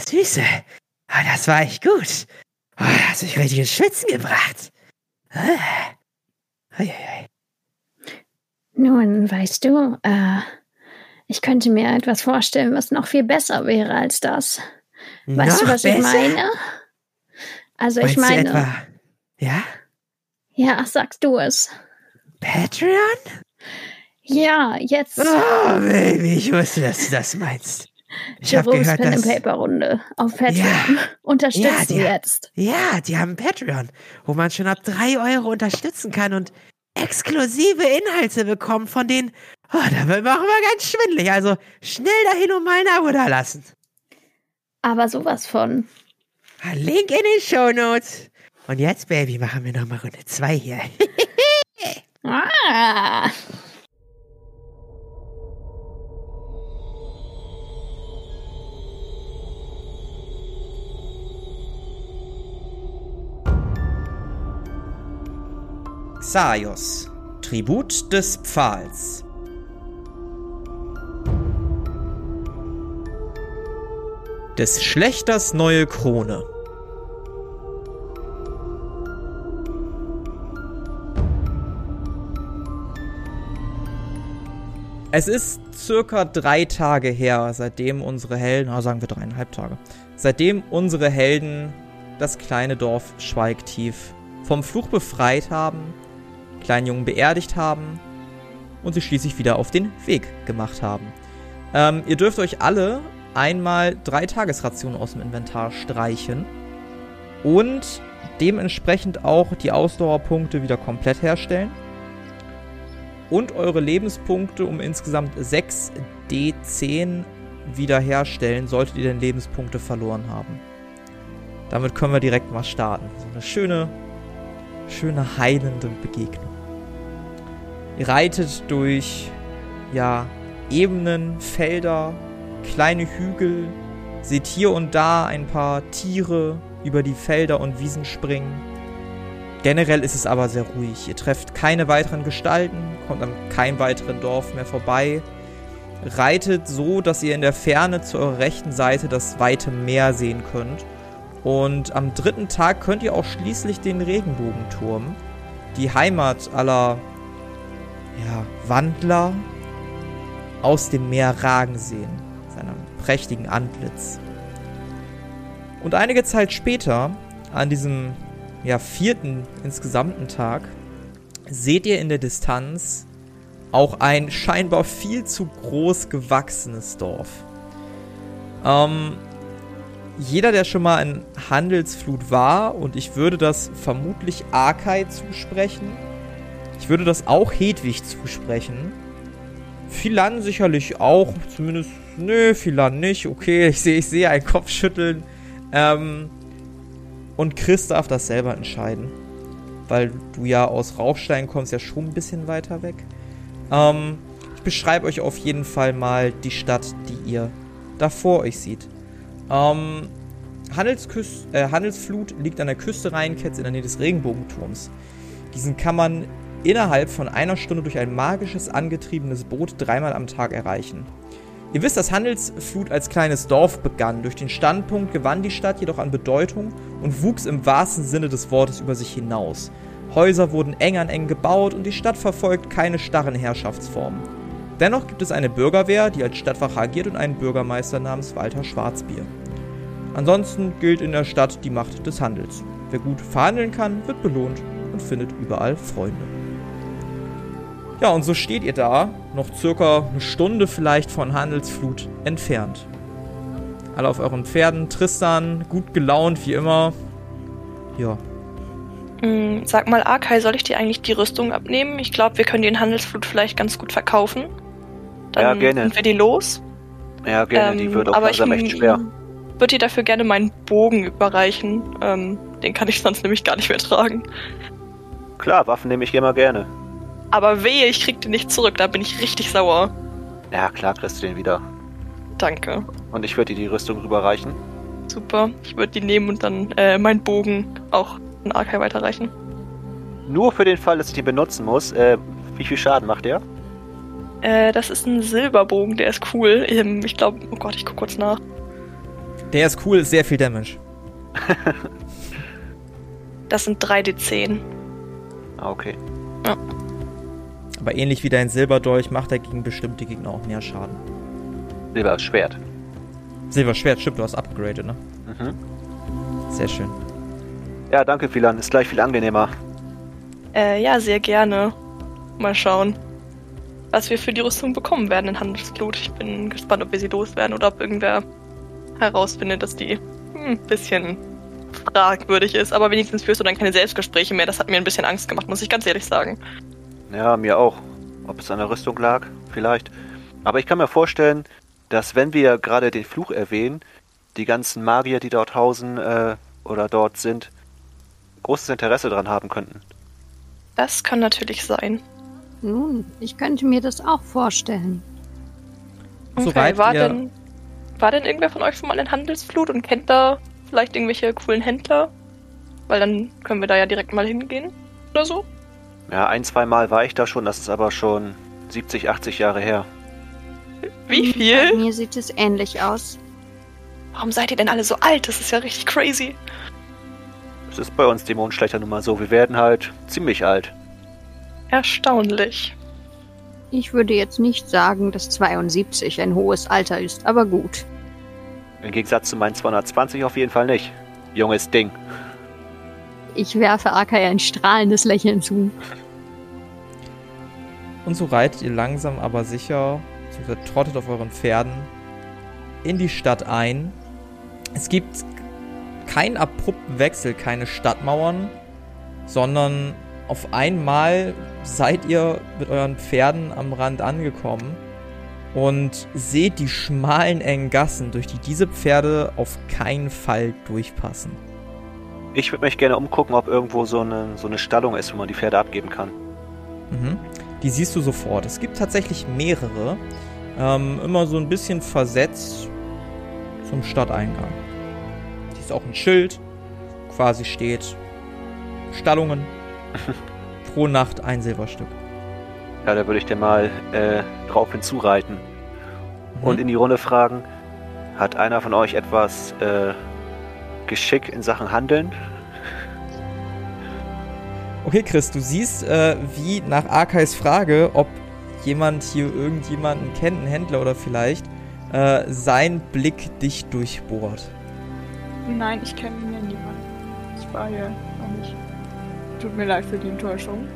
Süße. Ah, das war echt gut. Oh, hast mich richtig ins Schwitzen gebracht. Ah. Ei, ei, ei. Nun, weißt du, äh, ich könnte mir etwas vorstellen, was noch viel besser wäre als das. Weißt Noch du, was besser? ich meine? Also ich Meinst du meine, etwa, ja? ja, sagst du es. Patreon? Ja, jetzt Oh, Baby, ich wusste, dass du das meinst. Ich habe gehört, Pen dass... Paper Runde auf Patreon. Ja. Unterstützt Ja, die- jetzt. Ja, die haben Patreon, wo man schon ab drei Euro unterstützen kann und exklusive Inhalte bekommt, von denen, oh, da auch immer ganz schwindelig. Also schnell dahin und mal ein Abo da lassen. Aber sowas von. Link in den Shownotes. Und jetzt, Baby, machen wir nochmal Runde zwei hier. Ah. Xaios, Tribut des Pfahls. Des Schlechters neue Krone. Es ist circa drei Tage her, seitdem unsere Helden, na sagen wir dreieinhalb Tage, seitdem unsere Helden das kleine Dorf Schweigtief vom Fluch befreit haben, kleinen Jungen beerdigt haben und sie schließlich wieder auf den Weg gemacht haben. Ähm, ihr dürft euch alle einmal drei Tagesrationen aus dem Inventar streichen und dementsprechend auch die Ausdauerpunkte wieder komplett herstellen. Und eure Lebenspunkte um insgesamt 6 D10 wiederherstellen, solltet ihr denn Lebenspunkte verloren haben. Damit können wir direkt mal starten. So eine schöne, schöne heilende Begegnung. Ihr reitet durch, ja, Ebenen, Felder, kleine Hügel, seht hier und da ein paar Tiere über die Felder und Wiesen springen. Generell ist es aber sehr ruhig. Ihr trefft keine weiteren Gestalten, kommt an keinem weiteren Dorf mehr vorbei. Reitet so, dass ihr in der Ferne zu eurer rechten Seite das weite Meer sehen könnt. Und am dritten Tag könnt ihr auch schließlich den Regenbogenturm, die Heimat aller ja, Wandler, aus dem Meer ragen sehen, seinem prächtigen Antlitz. Und einige Zeit später, an diesem ja, vierten insgesamten Tag, seht ihr in der Distanz auch ein scheinbar viel zu groß gewachsenes Dorf. Ähm, jeder, der schon mal in Handelsflut war, und ich würde das vermutlich Arkai zusprechen, ich würde das auch Hedwig zusprechen. Philan sicherlich auch, zumindest, nö, Philan nicht, okay, ich sehe ich sehe ein Kopfschütteln. Ähm, und Chris darf das selber entscheiden. Weil du ja aus Rauchstein kommst, ja schon ein bisschen weiter weg. Ähm, ich beschreibe euch auf jeden Fall mal die Stadt, die ihr da vor euch seht. Ähm, äh, Handelsflut liegt an der Küste Rheinketts in der Nähe des Regenbogenturms. Diesen kann man innerhalb von einer Stunde durch ein magisches angetriebenes Boot dreimal am Tag erreichen. Ihr wisst, dass Handelsflut als kleines Dorf begann. Durch den Standpunkt gewann die Stadt jedoch an Bedeutung und wuchs im wahrsten Sinne des Wortes über sich hinaus. Häuser wurden eng an eng gebaut und die Stadt verfolgt keine starren Herrschaftsformen. Dennoch gibt es eine Bürgerwehr, die als Stadtwache agiert und einen Bürgermeister namens Walter Schwarzbier. Ansonsten gilt in der Stadt die Macht des Handels. Wer gut verhandeln kann, wird belohnt und findet überall Freunde. Ja, und so steht ihr da, noch circa eine Stunde vielleicht von Handelsflut entfernt. Alle auf euren Pferden, Tristan, gut gelaunt wie immer. Ja, Mm, Sag mal, Arkai, soll ich dir eigentlich die Rüstung abnehmen? Ich glaube, wir können die in Handelsflut vielleicht ganz gut verkaufen. Dann Ja, gerne. sind wir die los. Ja, gerne, die Ähm, wird auch aber ich langsam echt schwer. würde dir dafür gerne meinen Bogen überreichen. Ähm, den kann ich sonst nämlich gar nicht mehr tragen. Klar, Waffen nehme ich immer gerne. Aber wehe, ich krieg den nicht zurück, da bin ich richtig sauer. Ja, klar, kriegst du den wieder. Danke. Und ich würde dir die Rüstung rüberreichen. Super. Ich würde die nehmen und dann äh, meinen Bogen auch an Arkai weiterreichen. Nur für den Fall, dass ich den benutzen muss. Äh, wie viel Schaden macht der? Äh, das ist ein Silberbogen, der ist cool. Ähm, ich glaube, oh Gott, ich guck kurz nach. Der ist cool, sehr viel Damage. Das sind 3d10. Ah, okay. Aber ähnlich wie dein Silberdolch macht er gegen bestimmte Gegner auch mehr Schaden. Silberschwert. Silberschwert, stimmt, du hast upgraded, ne? Mhm. Sehr schön. Ja, danke, Philan. Ist gleich viel angenehmer. Äh, ja, sehr gerne. Mal schauen, was wir für die Rüstung bekommen werden in Handelsblut. Ich bin gespannt, ob wir sie loswerden oder ob irgendwer herausfindet, dass die ein bisschen fragwürdig ist. Aber wenigstens führst du dann keine Selbstgespräche mehr. Das hat mir ein bisschen Angst gemacht, muss ich ganz ehrlich sagen. Ja, mir auch. Ob es an der Rüstung lag, vielleicht. Aber ich kann mir vorstellen, dass wenn wir gerade den Fluch erwähnen, die ganzen Magier, die dort hausen äh, oder dort sind, großes Interesse daran haben könnten. Das kann natürlich sein. Nun, ich könnte mir das auch vorstellen. Okay, Soweit war ihr- denn, war denn irgendwer von euch schon mal in Handelsflut und kennt da vielleicht irgendwelche coolen Händler? Weil dann können wir da ja direkt mal hingehen oder so. Ja, ein, zwei Mal war ich da schon, das ist aber schon 70, 80 Jahre her. Wie Bei viel? mir sieht es ähnlich aus. Warum seid ihr denn alle so alt? Das ist ja richtig crazy. Es ist bei uns Dämonenschlechter nun mal so, wir werden halt ziemlich alt. Erstaunlich. Ich würde jetzt nicht sagen, dass 72 ein hohes Alter ist, aber gut. Im Gegensatz zu meinen 220 auf jeden Fall nicht. Junges Ding. Ich werfe Akai ein strahlendes Lächeln zu. Und so reitet ihr langsam aber sicher, beziehungsweise trottet auf euren Pferden in die Stadt ein. Es gibt keinen abrupten Wechsel, keine Stadtmauern, sondern auf einmal seid ihr mit euren Pferden am Rand angekommen und seht die schmalen, engen Gassen, durch die diese Pferde auf keinen Fall durchpassen. Ich würde mich gerne umgucken, ob irgendwo so eine, so eine Stallung ist, wo man die Pferde abgeben kann. Mhm. Die siehst du sofort. Es gibt tatsächlich mehrere. Ähm, immer so ein bisschen versetzt zum Stadteingang. Hier ist auch ein Schild. Quasi steht Stallungen. Pro Nacht ein Silberstück. Ja, da würde ich dir mal äh, drauf hinzureiten Mhm. und in die Runde fragen, hat einer von euch etwas äh, Geschick in Sachen Handeln? Okay, Chris, du siehst, äh, wie nach Arkais Frage, ob jemand hier irgendjemanden kennt, einen Händler oder vielleicht, äh, sein Blick dich durchbohrt. Nein, ich kenne hier niemanden. Ich war hier noch nicht. Tut mir leid für die Enttäuschung.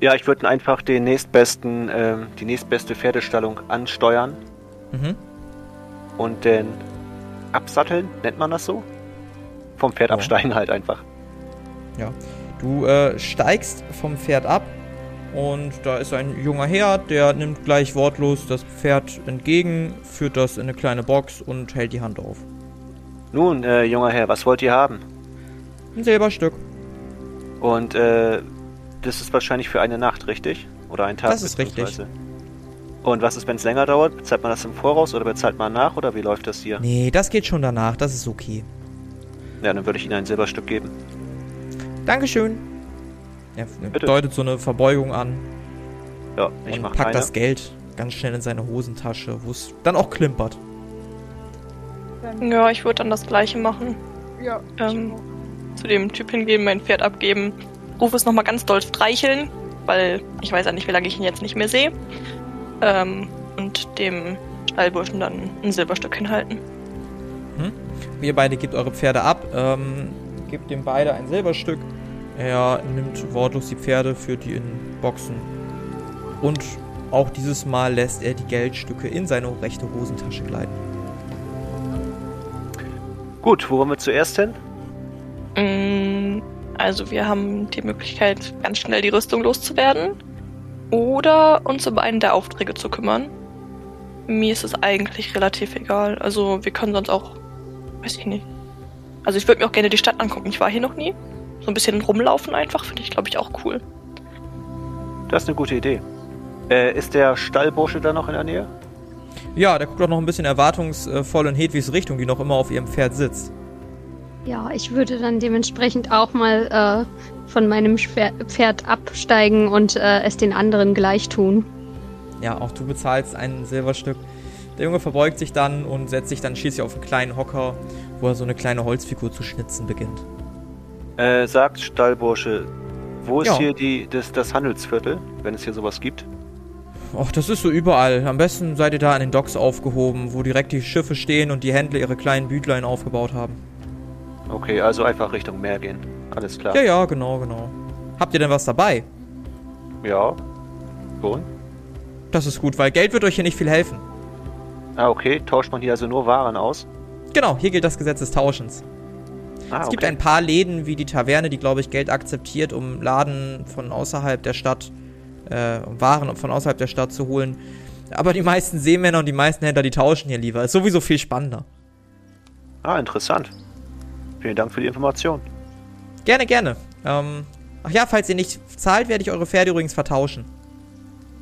Ja, ich würde einfach den nächstbesten, ähm, die nächstbeste Pferdestallung ansteuern Mhm. und den absatteln, nennt man das so? Vom Pferd Ja. absteigen halt einfach. Du äh, steigst vom Pferd ab und da ist ein junger Herr, der nimmt gleich wortlos das Pferd entgegen, führt das in eine kleine Box und hält die Hand auf. Nun, äh, junger Herr, was wollt ihr haben? Ein Silberstück. Und äh, das ist wahrscheinlich für eine Nacht, richtig? Oder ein Tag? Das ist richtig. Und was ist, wenn es länger dauert? Bezahlt man das im Voraus oder bezahlt man nach oder wie läuft das hier? Nee, das geht schon danach, das ist okay. Ja, dann würde ich Ihnen ein Silberstück geben. Dankeschön. Er Bitte. deutet so eine Verbeugung an Ja, ich und mach packt keine. das Geld ganz schnell in seine Hosentasche, wo es dann auch klimpert. Ja, ich würde dann das gleiche machen. ja, Ähm, zu dem Typ hingehen, mein Pferd abgeben. Ruf es nochmal ganz doll streicheln, weil ich weiß ja nicht, wie lange ich ihn jetzt nicht mehr sehe. Ähm, und dem Stallburschen dann ein Silberstück hinhalten. Ihr beide gebt eure Pferde ab, ähm, gebt dem beide ein Silberstück. Er nimmt wortlos die Pferde, führt die in Boxen. Und auch dieses Mal lässt er die Geldstücke in seine rechte Hosentasche gleiten. Gut, wo wollen wir zuerst hin? Mm, Also wir haben die Möglichkeit, ganz schnell die Rüstung loszuwerden. Oder uns um einen der Aufträge zu kümmern. Mir ist es eigentlich relativ egal. Also wir können sonst auch. Weiß ich nicht. Also ich würde mir auch gerne die Stadt angucken. Ich war hier noch nie. So ein bisschen rumlaufen einfach, finde ich, glaube ich, auch cool. Das ist eine gute Idee. Äh, ist der Stallbursche da noch in der Nähe? Ja, der guckt auch noch ein bisschen erwartungsvoll in Hedwigs Richtung, die noch immer auf ihrem Pferd sitzt. Ja, ich würde dann dementsprechend auch mal äh, von meinem Pferd absteigen und äh, es den anderen gleich tun. Ja, auch du bezahlst ein Silberstück. Der Junge verbeugt sich dann und setzt sich dann schließlich auf einen kleinen Hocker, wo er so eine kleine Holzfigur zu schnitzen beginnt. Äh, sagt Stallbursche, wo ist Ja. hier die, das, das Handelsviertel, wenn es hier sowas gibt? Ach, das ist so überall. Am besten seid ihr da an den Docks aufgehoben, wo direkt die Schiffe stehen und die Händler ihre kleinen Bütlein aufgebaut haben. Okay, also einfach Richtung Meer gehen. Alles klar. Ja, ja, genau, genau. Habt ihr denn was dabei? Ja. Schon? Das ist gut, weil Geld wird euch hier nicht viel helfen. Ah, okay. Tauscht man hier also nur Waren aus? Genau, hier gilt das Gesetz des Tauschens. Ah, Es gibt okay. ein paar Läden wie die Taverne, die, glaube ich, Geld akzeptiert, um Laden von außerhalb der Stadt, äh, um Waren von außerhalb der Stadt zu holen. Aber die meisten Seemänner und die meisten Händler, die tauschen hier lieber. Ist sowieso viel spannender. Ah, interessant. Vielen Dank für die Information. Gerne, gerne. Ähm, ach ja, falls ihr nicht zahlt, werde ich eure Pferde übrigens vertauschen.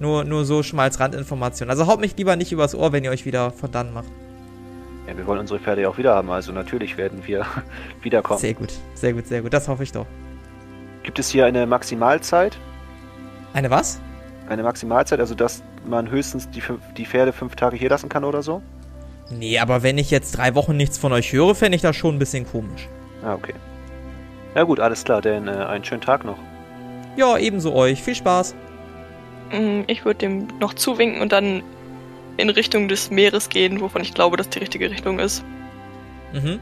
Nur, nur so schon mal als Randinformation. Also haut mich lieber nicht übers Ohr, wenn ihr euch wieder von dann macht. Ja, wir wollen unsere Pferde ja auch wieder haben, also natürlich werden wir wiederkommen. Sehr gut, sehr gut, sehr gut. Das hoffe ich doch. Gibt es hier eine Maximalzeit? Eine was? Eine Maximalzeit, also dass man höchstens die, die Pferde fünf Tage hier lassen kann oder so? Nee, aber wenn ich jetzt drei Wochen nichts von euch höre, fände ich das schon ein bisschen komisch. Ah, okay. Ja gut, alles klar, denn äh, einen schönen Tag noch. Ja, ebenso euch. Viel Spaß. Mm, Ich würde dem noch zuwinken und dann in Richtung des Meeres gehen, wovon ich glaube, dass die richtige Richtung ist. Mhm.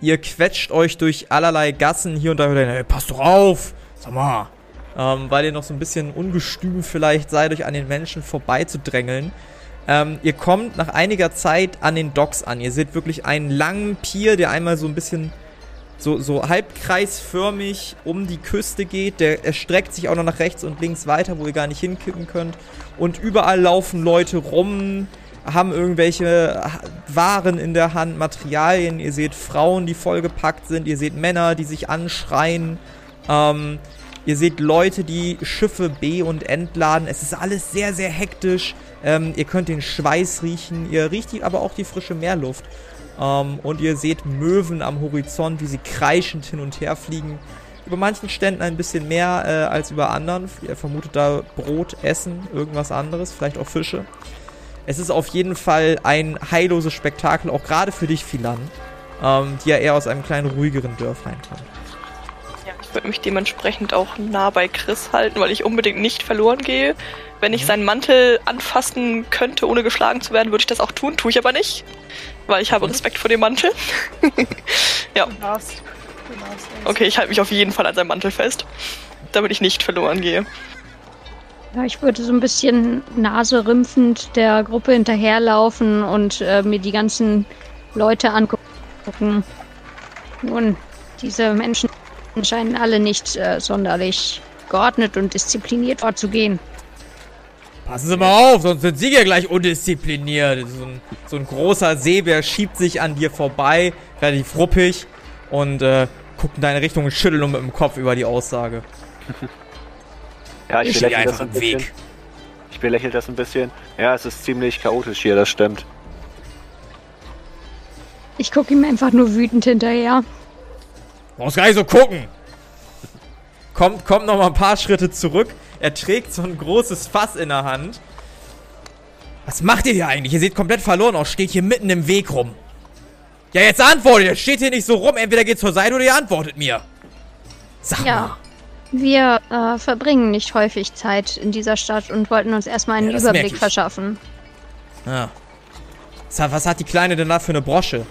Ihr quetscht euch durch allerlei Gassen hier und da. Hey, passt doch auf! Sag mal. Ähm, weil ihr noch so ein bisschen ungestüm vielleicht seid, euch an den Menschen vorbeizudrängeln. Ähm, ihr kommt nach einiger Zeit an den Docks an. Ihr seht wirklich einen langen Pier, der einmal so ein bisschen so, so halbkreisförmig um die Küste geht. Der erstreckt sich auch noch nach rechts und links weiter, wo ihr gar nicht hinkippen könnt. Und überall laufen Leute rum, haben irgendwelche Waren in der Hand, Materialien. Ihr seht Frauen, die vollgepackt sind. Ihr seht Männer, die sich anschreien. Ähm, ihr seht Leute, die Schiffe be- und entladen. Es ist alles sehr, sehr hektisch. Ähm, ihr könnt den Schweiß riechen. Ihr riecht aber auch die frische Meerluft. Ähm, und ihr seht Möwen am Horizont, wie sie kreischend hin und her fliegen. Über manchen Ständen ein bisschen mehr äh, als über anderen. Ihr vermutet da Brot, Essen, irgendwas anderes, vielleicht auch Fische. Es ist auf jeden Fall ein heilloses Spektakel, auch gerade für dich, Philan, ähm, die ja eher aus einem kleinen, ruhigeren Dörflein kommt. Ja, ich würde mich dementsprechend auch nah bei Chris halten, weil ich unbedingt nicht verloren gehe. Wenn ich seinen Mantel anfassen könnte, ohne geschlagen zu werden, würde ich das auch tun. Tue ich aber nicht, weil ich habe Respekt vor dem Mantel. ja, Du darfst. Du darfst. okay, ich halte mich auf jeden Fall an seinem Mantel fest, damit ich nicht verloren gehe. Ja, ich würde so ein bisschen naserümpfend der Gruppe hinterherlaufen und äh, mir die ganzen Leute angucken. Nun, diese Menschen scheinen alle nicht äh, sonderlich geordnet und diszipliniert vorzugehen. Passen Sie mal auf, sonst sind Sie ja gleich undiszipliniert. So ein, so ein großer Seebär schiebt sich an dir vorbei, relativ ruppig, und äh, guckt in deine Richtung und schüttelt nur mit dem Kopf über die Aussage. Ja, ich, Ich stehe belächle das einfach ein im bisschen. Weg. Ich belächle das ein bisschen. Ja, es ist ziemlich chaotisch hier, das stimmt. Ich gucke ihm einfach nur wütend hinterher. Brauchst gar nicht so gucken. Kommt, kommt noch mal ein paar Schritte zurück. Er trägt so ein großes Fass in der Hand. Was macht ihr hier eigentlich? Ihr seht komplett verloren aus. Steht hier mitten im Weg rum. Ja, jetzt antwortet. ihr. Steht hier nicht so rum. Entweder geht zur Seite oder ihr antwortet mir. Sag Ja. mal. Wir äh, verbringen nicht häufig Zeit in dieser Stadt und wollten uns erstmal einen Ja, Überblick verschaffen. Ja. Was hat, was hat die Kleine denn da für eine Brosche?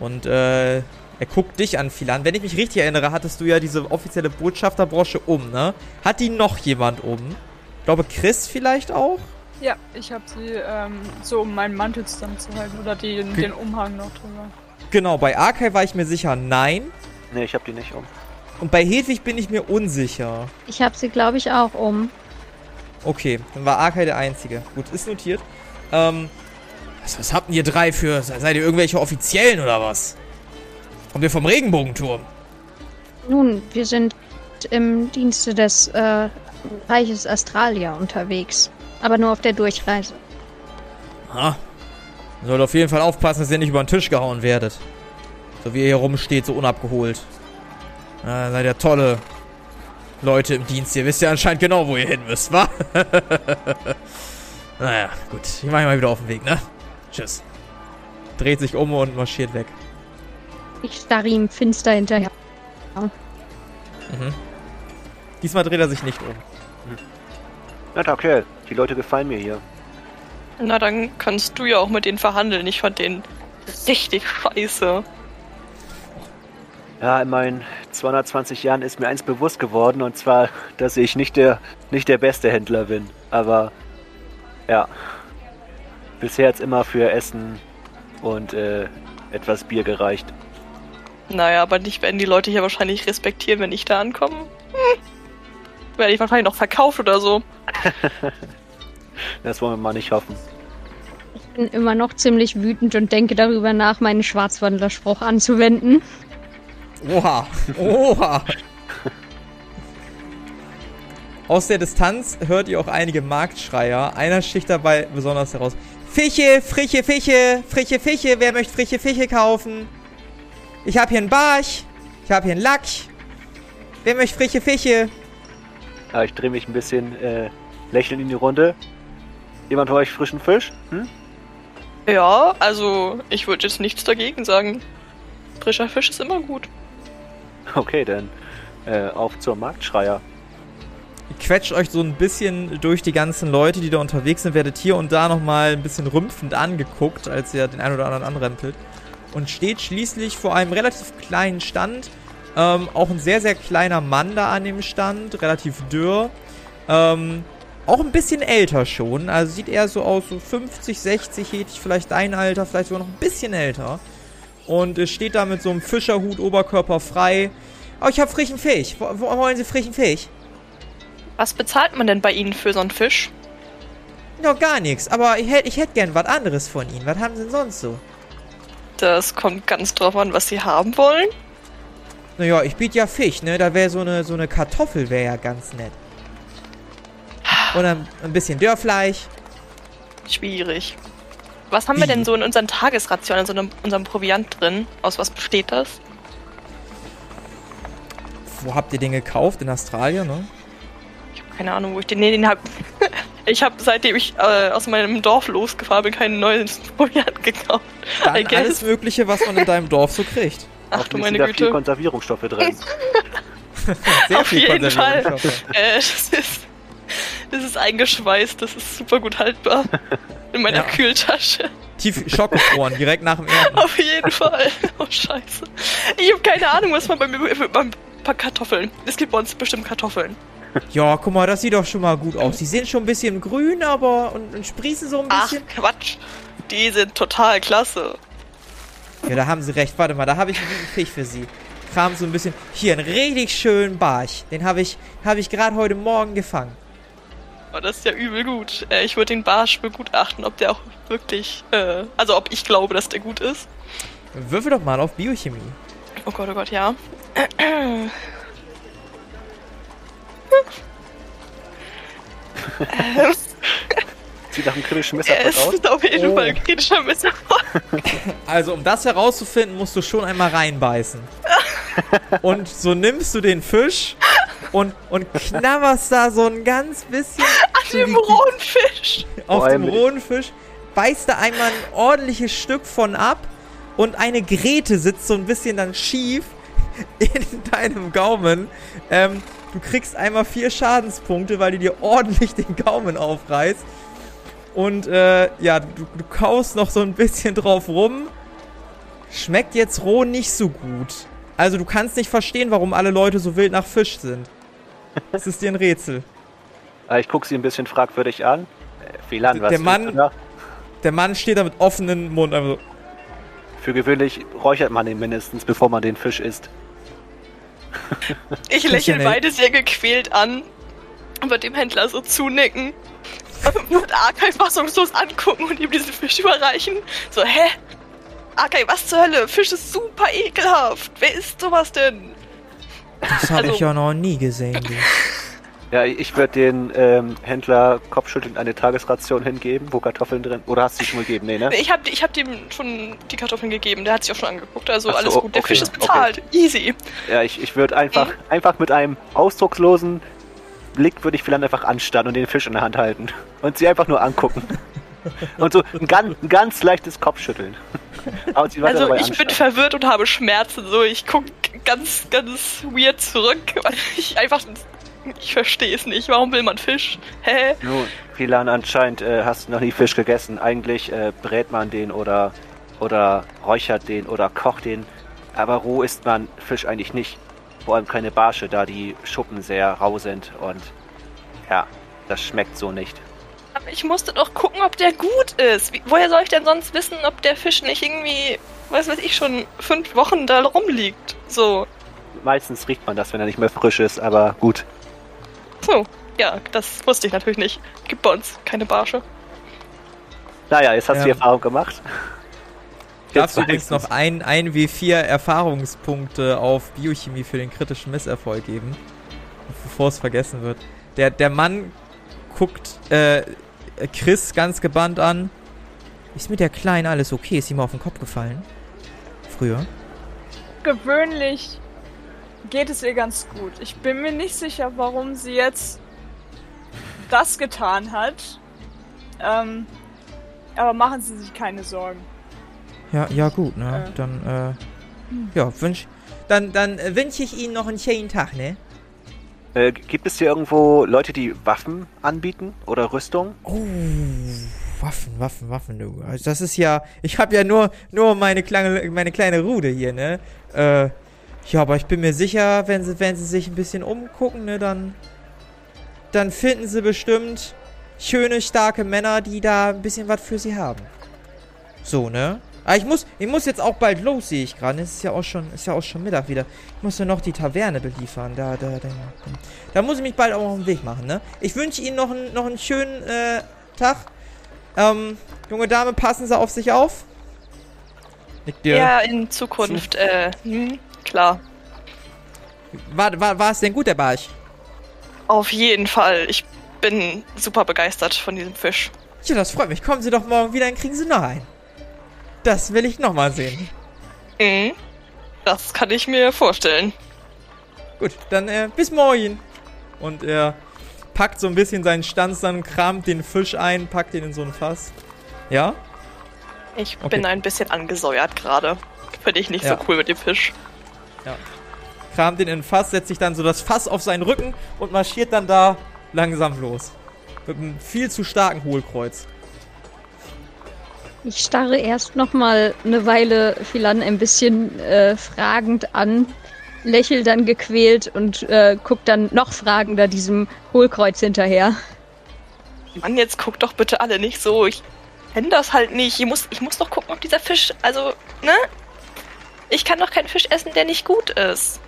Und, äh, er guckt dich an, Philan. Wenn ich mich richtig erinnere, hattest du ja diese offizielle Botschafterbrosche um, ne? Hat die noch jemand um? Ich glaube, Chris vielleicht auch? Ja, ich habe sie ähm, so um meinen Mantel zusammenzuhalten oder den, Ge- den Umhang noch drüber. Genau, bei Arkai war ich mir sicher nein. Nee, ich hab die nicht um. Und bei Hedwig bin ich mir unsicher. Ich habe sie, glaube ich, auch um. Okay, dann war Arkai der Einzige. Gut, ist notiert. Ähm, was, was habt denn ihr drei für... se- Seid ihr irgendwelche Offiziellen oder was? Kommt ihr vom Regenbogenturm? Nun, wir sind im Dienste des äh, Reiches Astralia unterwegs. Aber nur auf der Durchreise. Ha. Ihr sollt auf jeden Fall aufpassen, dass ihr nicht über den Tisch gehauen werdet. So wie ihr hier rumsteht, so unabgeholt. Ja, seid ihr tolle Leute im Dienst. Ihr wisst ja anscheinend genau, wo ihr hin müsst, wa? naja, gut. Ich mach mich mal wieder auf den Weg, ne? Tschüss. Dreht sich um und marschiert weg. Ich starre ihm finster hinterher. Mhm. Diesmal dreht er sich nicht um. Netter Kerl, die Leute gefallen mir hier. Na, dann kannst du ja auch mit denen verhandeln. Ich fand den richtig scheiße. Ja, in meinen 220 Jahren ist mir eins bewusst geworden, und zwar, dass ich nicht der, nicht der beste Händler bin. Aber ja, bisher hat's immer für Essen und äh, etwas Bier gereicht. Naja, aber nicht werden die Leute hier wahrscheinlich respektieren, wenn ich da ankomme. Hm. Werde ich wahrscheinlich noch verkauft oder so. Das wollen wir mal nicht hoffen. Ich bin immer noch ziemlich wütend und denke darüber nach, meinen Schwarzwandlerspruch anzuwenden. Oha, oha. Aus der Distanz hört ihr auch einige Marktschreier. Einer sticht dabei besonders heraus. Fische, frische Fische, frische Fische. Wer möchte frische Fische kaufen? Ich habe hier einen Barsch. Ich habe hier einen Lack. Wer möchte frische Fische? Ja, ich drehe mich ein bisschen äh, lächelnd in die Runde. Jemand von euch frischen Fisch? Hm? Ja, also ich würde jetzt nichts dagegen sagen. Frischer Fisch ist immer gut. Okay, dann äh, auf zur Marktschreier. Ihr quetscht euch so ein bisschen durch die ganzen Leute, die da unterwegs sind, werdet hier und da nochmal ein bisschen rümpfend angeguckt, als ihr den einen oder anderen anrempelt. Und steht schließlich vor einem relativ kleinen Stand. Ähm, auch ein sehr, sehr kleiner Mann da an dem Stand, relativ dürr. Ähm, auch ein bisschen älter schon, also sieht eher so aus, so 50, 60 hätte ich vielleicht dein Alter, vielleicht sogar noch ein bisschen älter. Und äh, steht da mit so einem Fischerhut, Oberkörper frei. Oh, ich hab frischen Fisch. Wo, wo wollen Sie frischen Fisch? Was bezahlt man denn bei Ihnen für so einen Fisch? Noch gar nichts, aber ich hätte ich hätt gern was anderes von Ihnen. Was haben Sie denn sonst so? Das kommt ganz drauf an, was Sie haben wollen. Naja, ich biete ja Fisch, ne? Da wäre so eine, so eine Kartoffel wäre ja ganz nett. Und ein, ein bisschen Dörrfleisch. Schwierig. Was haben wir denn so in unseren Tagesrationen, in so einem, unserem Proviant drin? Aus was besteht das? Wo habt ihr den gekauft? In Australien, ne? Ich habe keine Ahnung, wo ich den. Nee, den hab. Ich habe seitdem ich äh, aus meinem Dorf losgefahren bin, keinen neuen Proviant gekauft. Dann alles Mögliche, was man in deinem Dorf so kriegt. Ach du meine sind da viel Güte. Konservierungsstoffe drin. Sehr Auf jeden Fall. Konservierungsstoffe. Äh, das ist. Das ist eingeschweißt, das ist super gut haltbar. In meiner Ja. Kühltasche. Tief schockgefroren, direkt nach dem Ernten. Auf jeden Fall. Oh, scheiße. Ich habe keine Ahnung, was man bei mir. Beim paar Kartoffeln. Es gibt bei uns bestimmt Kartoffeln. Ja, guck mal, das sieht doch schon mal gut aus. Die sind schon ein bisschen grün, aber und, und sprießen so ein Ach, bisschen. Quatsch. Die sind total klasse. Ja, da haben sie recht. Warte mal, da habe ich einen guten Fisch für sie. Kram so ein bisschen. Hier, einen richtig schönen Barsch. Den habe ich, habe ich gerade heute Morgen gefangen. Aber das ist ja übel gut. Äh, ich würde den Barsch begutachten, ob der auch wirklich. Äh, also, ob ich glaube, dass der gut ist. Würfel doch mal auf Biochemie. Oh Gott, oh Gott, ja. Sieht nach einem kritischen Er Messerfall aus. ist auf jeden Oh. Fall ein kritischer Misserfolg. Also, um das herauszufinden, musst du schon einmal reinbeißen. Und so nimmst du den Fisch und, und knabberst da so ein ganz bisschen so Dem rohen Fisch. auf dem rohen Fisch, beißt da einmal ein ordentliches Stück von ab und eine Grete sitzt so ein bisschen dann schief in deinem Gaumen. Ähm, du kriegst einmal vier Schadenspunkte, weil die dir ordentlich den Gaumen aufreißt. Und äh, ja, du, du kaust noch so ein bisschen drauf rum. Schmeckt jetzt roh nicht so gut. Also du kannst nicht verstehen, warum alle Leute so wild nach Fisch sind. Das ist dir ein Rätsel. Ah, Ich gucke sie ein bisschen fragwürdig an. Äh, Philan, was Der Mann-? Der Mann steht da mit offenem Mund. Also, Für gewöhnlich räuchert man ihn mindestens, bevor man den Fisch isst. Ich lächle beide sehr gequält an und wird dem Händler so zunicken. Und Arkai fassungslos angucken und ihm diesen Fisch überreichen. So, hä? Arkai, was zur Hölle? Fisch ist super ekelhaft. Wer isst sowas denn? Das habe Also- ich ja noch nie gesehen. Ja, ich würde den ähm, Händler kopfschüttelnd eine Tagesration hingeben, wo Kartoffeln drin. Oder hast du die schon gegeben? Nee, ne? Ich habe ich hab dem schon die Kartoffeln gegeben. Der hat sich auch schon angeguckt. Also so, alles gut. Der okay, Fisch ist okay. bezahlt. Easy. Ja, ich, ich würde einfach, Mhm. einfach mit einem ausdruckslosen Blick würde ich Philan einfach anstarren und den Fisch in der Hand halten. Und sie einfach nur angucken. Und so ein ganz, ein ganz leichtes Kopfschütteln. Aber sie weiter Also ich bin anstarren. verwirrt und habe Schmerzen. So, ich guck ganz, ganz weird zurück, weil ich einfach. Ich verstehe es nicht. Warum will man Fisch? Hä? Nun, Philan, anscheinend äh, hast du noch nie Fisch gegessen. Eigentlich äh, brät man den oder, oder räuchert den oder kocht den. Aber roh isst man Fisch eigentlich nicht. Vor allem keine Barsche, da die Schuppen sehr rau sind. Und ja, das schmeckt so nicht. Aber ich musste doch gucken, ob der gut ist. Wie, woher soll ich denn sonst wissen, ob der Fisch nicht irgendwie, was weiß ich, schon fünf Wochen da rumliegt? So. Meistens riecht man das, wenn er nicht mehr frisch ist, aber gut. So. Ja, das wusste ich natürlich nicht. Gibt bei uns keine Barsche. Naja, jetzt hast du Ja. die Erfahrung gemacht. Darfst Jetzt übrigens noch ein, ein W4 Erfahrungspunkte auf Biochemie für den kritischen Misserfolg geben. Bevor es vergessen wird. Der, der Mann guckt äh, Chris ganz gebannt an. Ist mit der Kleinen alles okay? Ist ihm auf den Kopf gefallen? Früher? Gewöhnlich geht es ihr ganz gut. Ich bin mir nicht sicher, warum sie jetzt das getan hat. Ähm, aber machen Sie sich keine Sorgen. Ja, ja gut, ne? Äh. Dann, äh, ja, wünsch, dann, dann äh, wünsche ich Ihnen noch einen schönen Tag, ne? Äh, gibt es hier irgendwo Leute, die Waffen anbieten oder Rüstung? Oh, Waffen, Waffen, Waffen, du. Also das ist ja, ich habe ja nur, nur meine kleine, meine kleine Rude hier, ne? Äh, ja, aber ich bin mir sicher, wenn sie, wenn sie sich ein bisschen umgucken, ne, dann, dann finden sie bestimmt schöne, starke Männer, die da ein bisschen was für sie haben. So, ne? Aber ich muss, ich muss jetzt auch bald los, sehe ich gerade. Es ist ja auch schon, ist ja auch schon Mittag wieder. Ich muss ja noch die Taverne beliefern. Da, da, da, da muss ich mich bald auch auf den Weg machen, ne? Ich wünsche Ihnen noch einen, noch einen schönen äh, Tag. Ähm, junge Dame, passen Sie auf sich auf. Ja, in Zukunft, äh, hm, klar. War, war, war es denn gut, der Barsch? Auf jeden Fall. Ich bin super begeistert von diesem Fisch. Ja, das freut mich. Kommen Sie doch morgen wieder, dann kriegen Sie noch einen. Das will ich nochmal sehen. Mhm. Das kann ich mir vorstellen. Gut, dann äh, bis morgen. Und er packt so ein bisschen seinen Stanz, dann kramt den Fisch ein, packt ihn in so ein Fass. Ja? Ich Okay. bin ein bisschen angesäuert gerade. Finde ich nicht Ja. so cool mit dem Fisch. Kramt den in ein Fass, setzt sich dann so das Fass auf seinen Rücken und marschiert dann da langsam los. Mit einem viel zu starken Hohlkreuz. Ich starre erst noch mal eine Weile Philan ein bisschen äh, fragend an, lächel dann gequält und äh, guck dann noch fragender diesem Hohlkreuz hinterher. Mann, jetzt guckt doch bitte alle nicht so. Ich kenne das halt nicht. Ich muss, ich muss doch gucken, ob dieser Fisch, also, ne? Ich kann doch keinen Fisch essen, der nicht gut ist.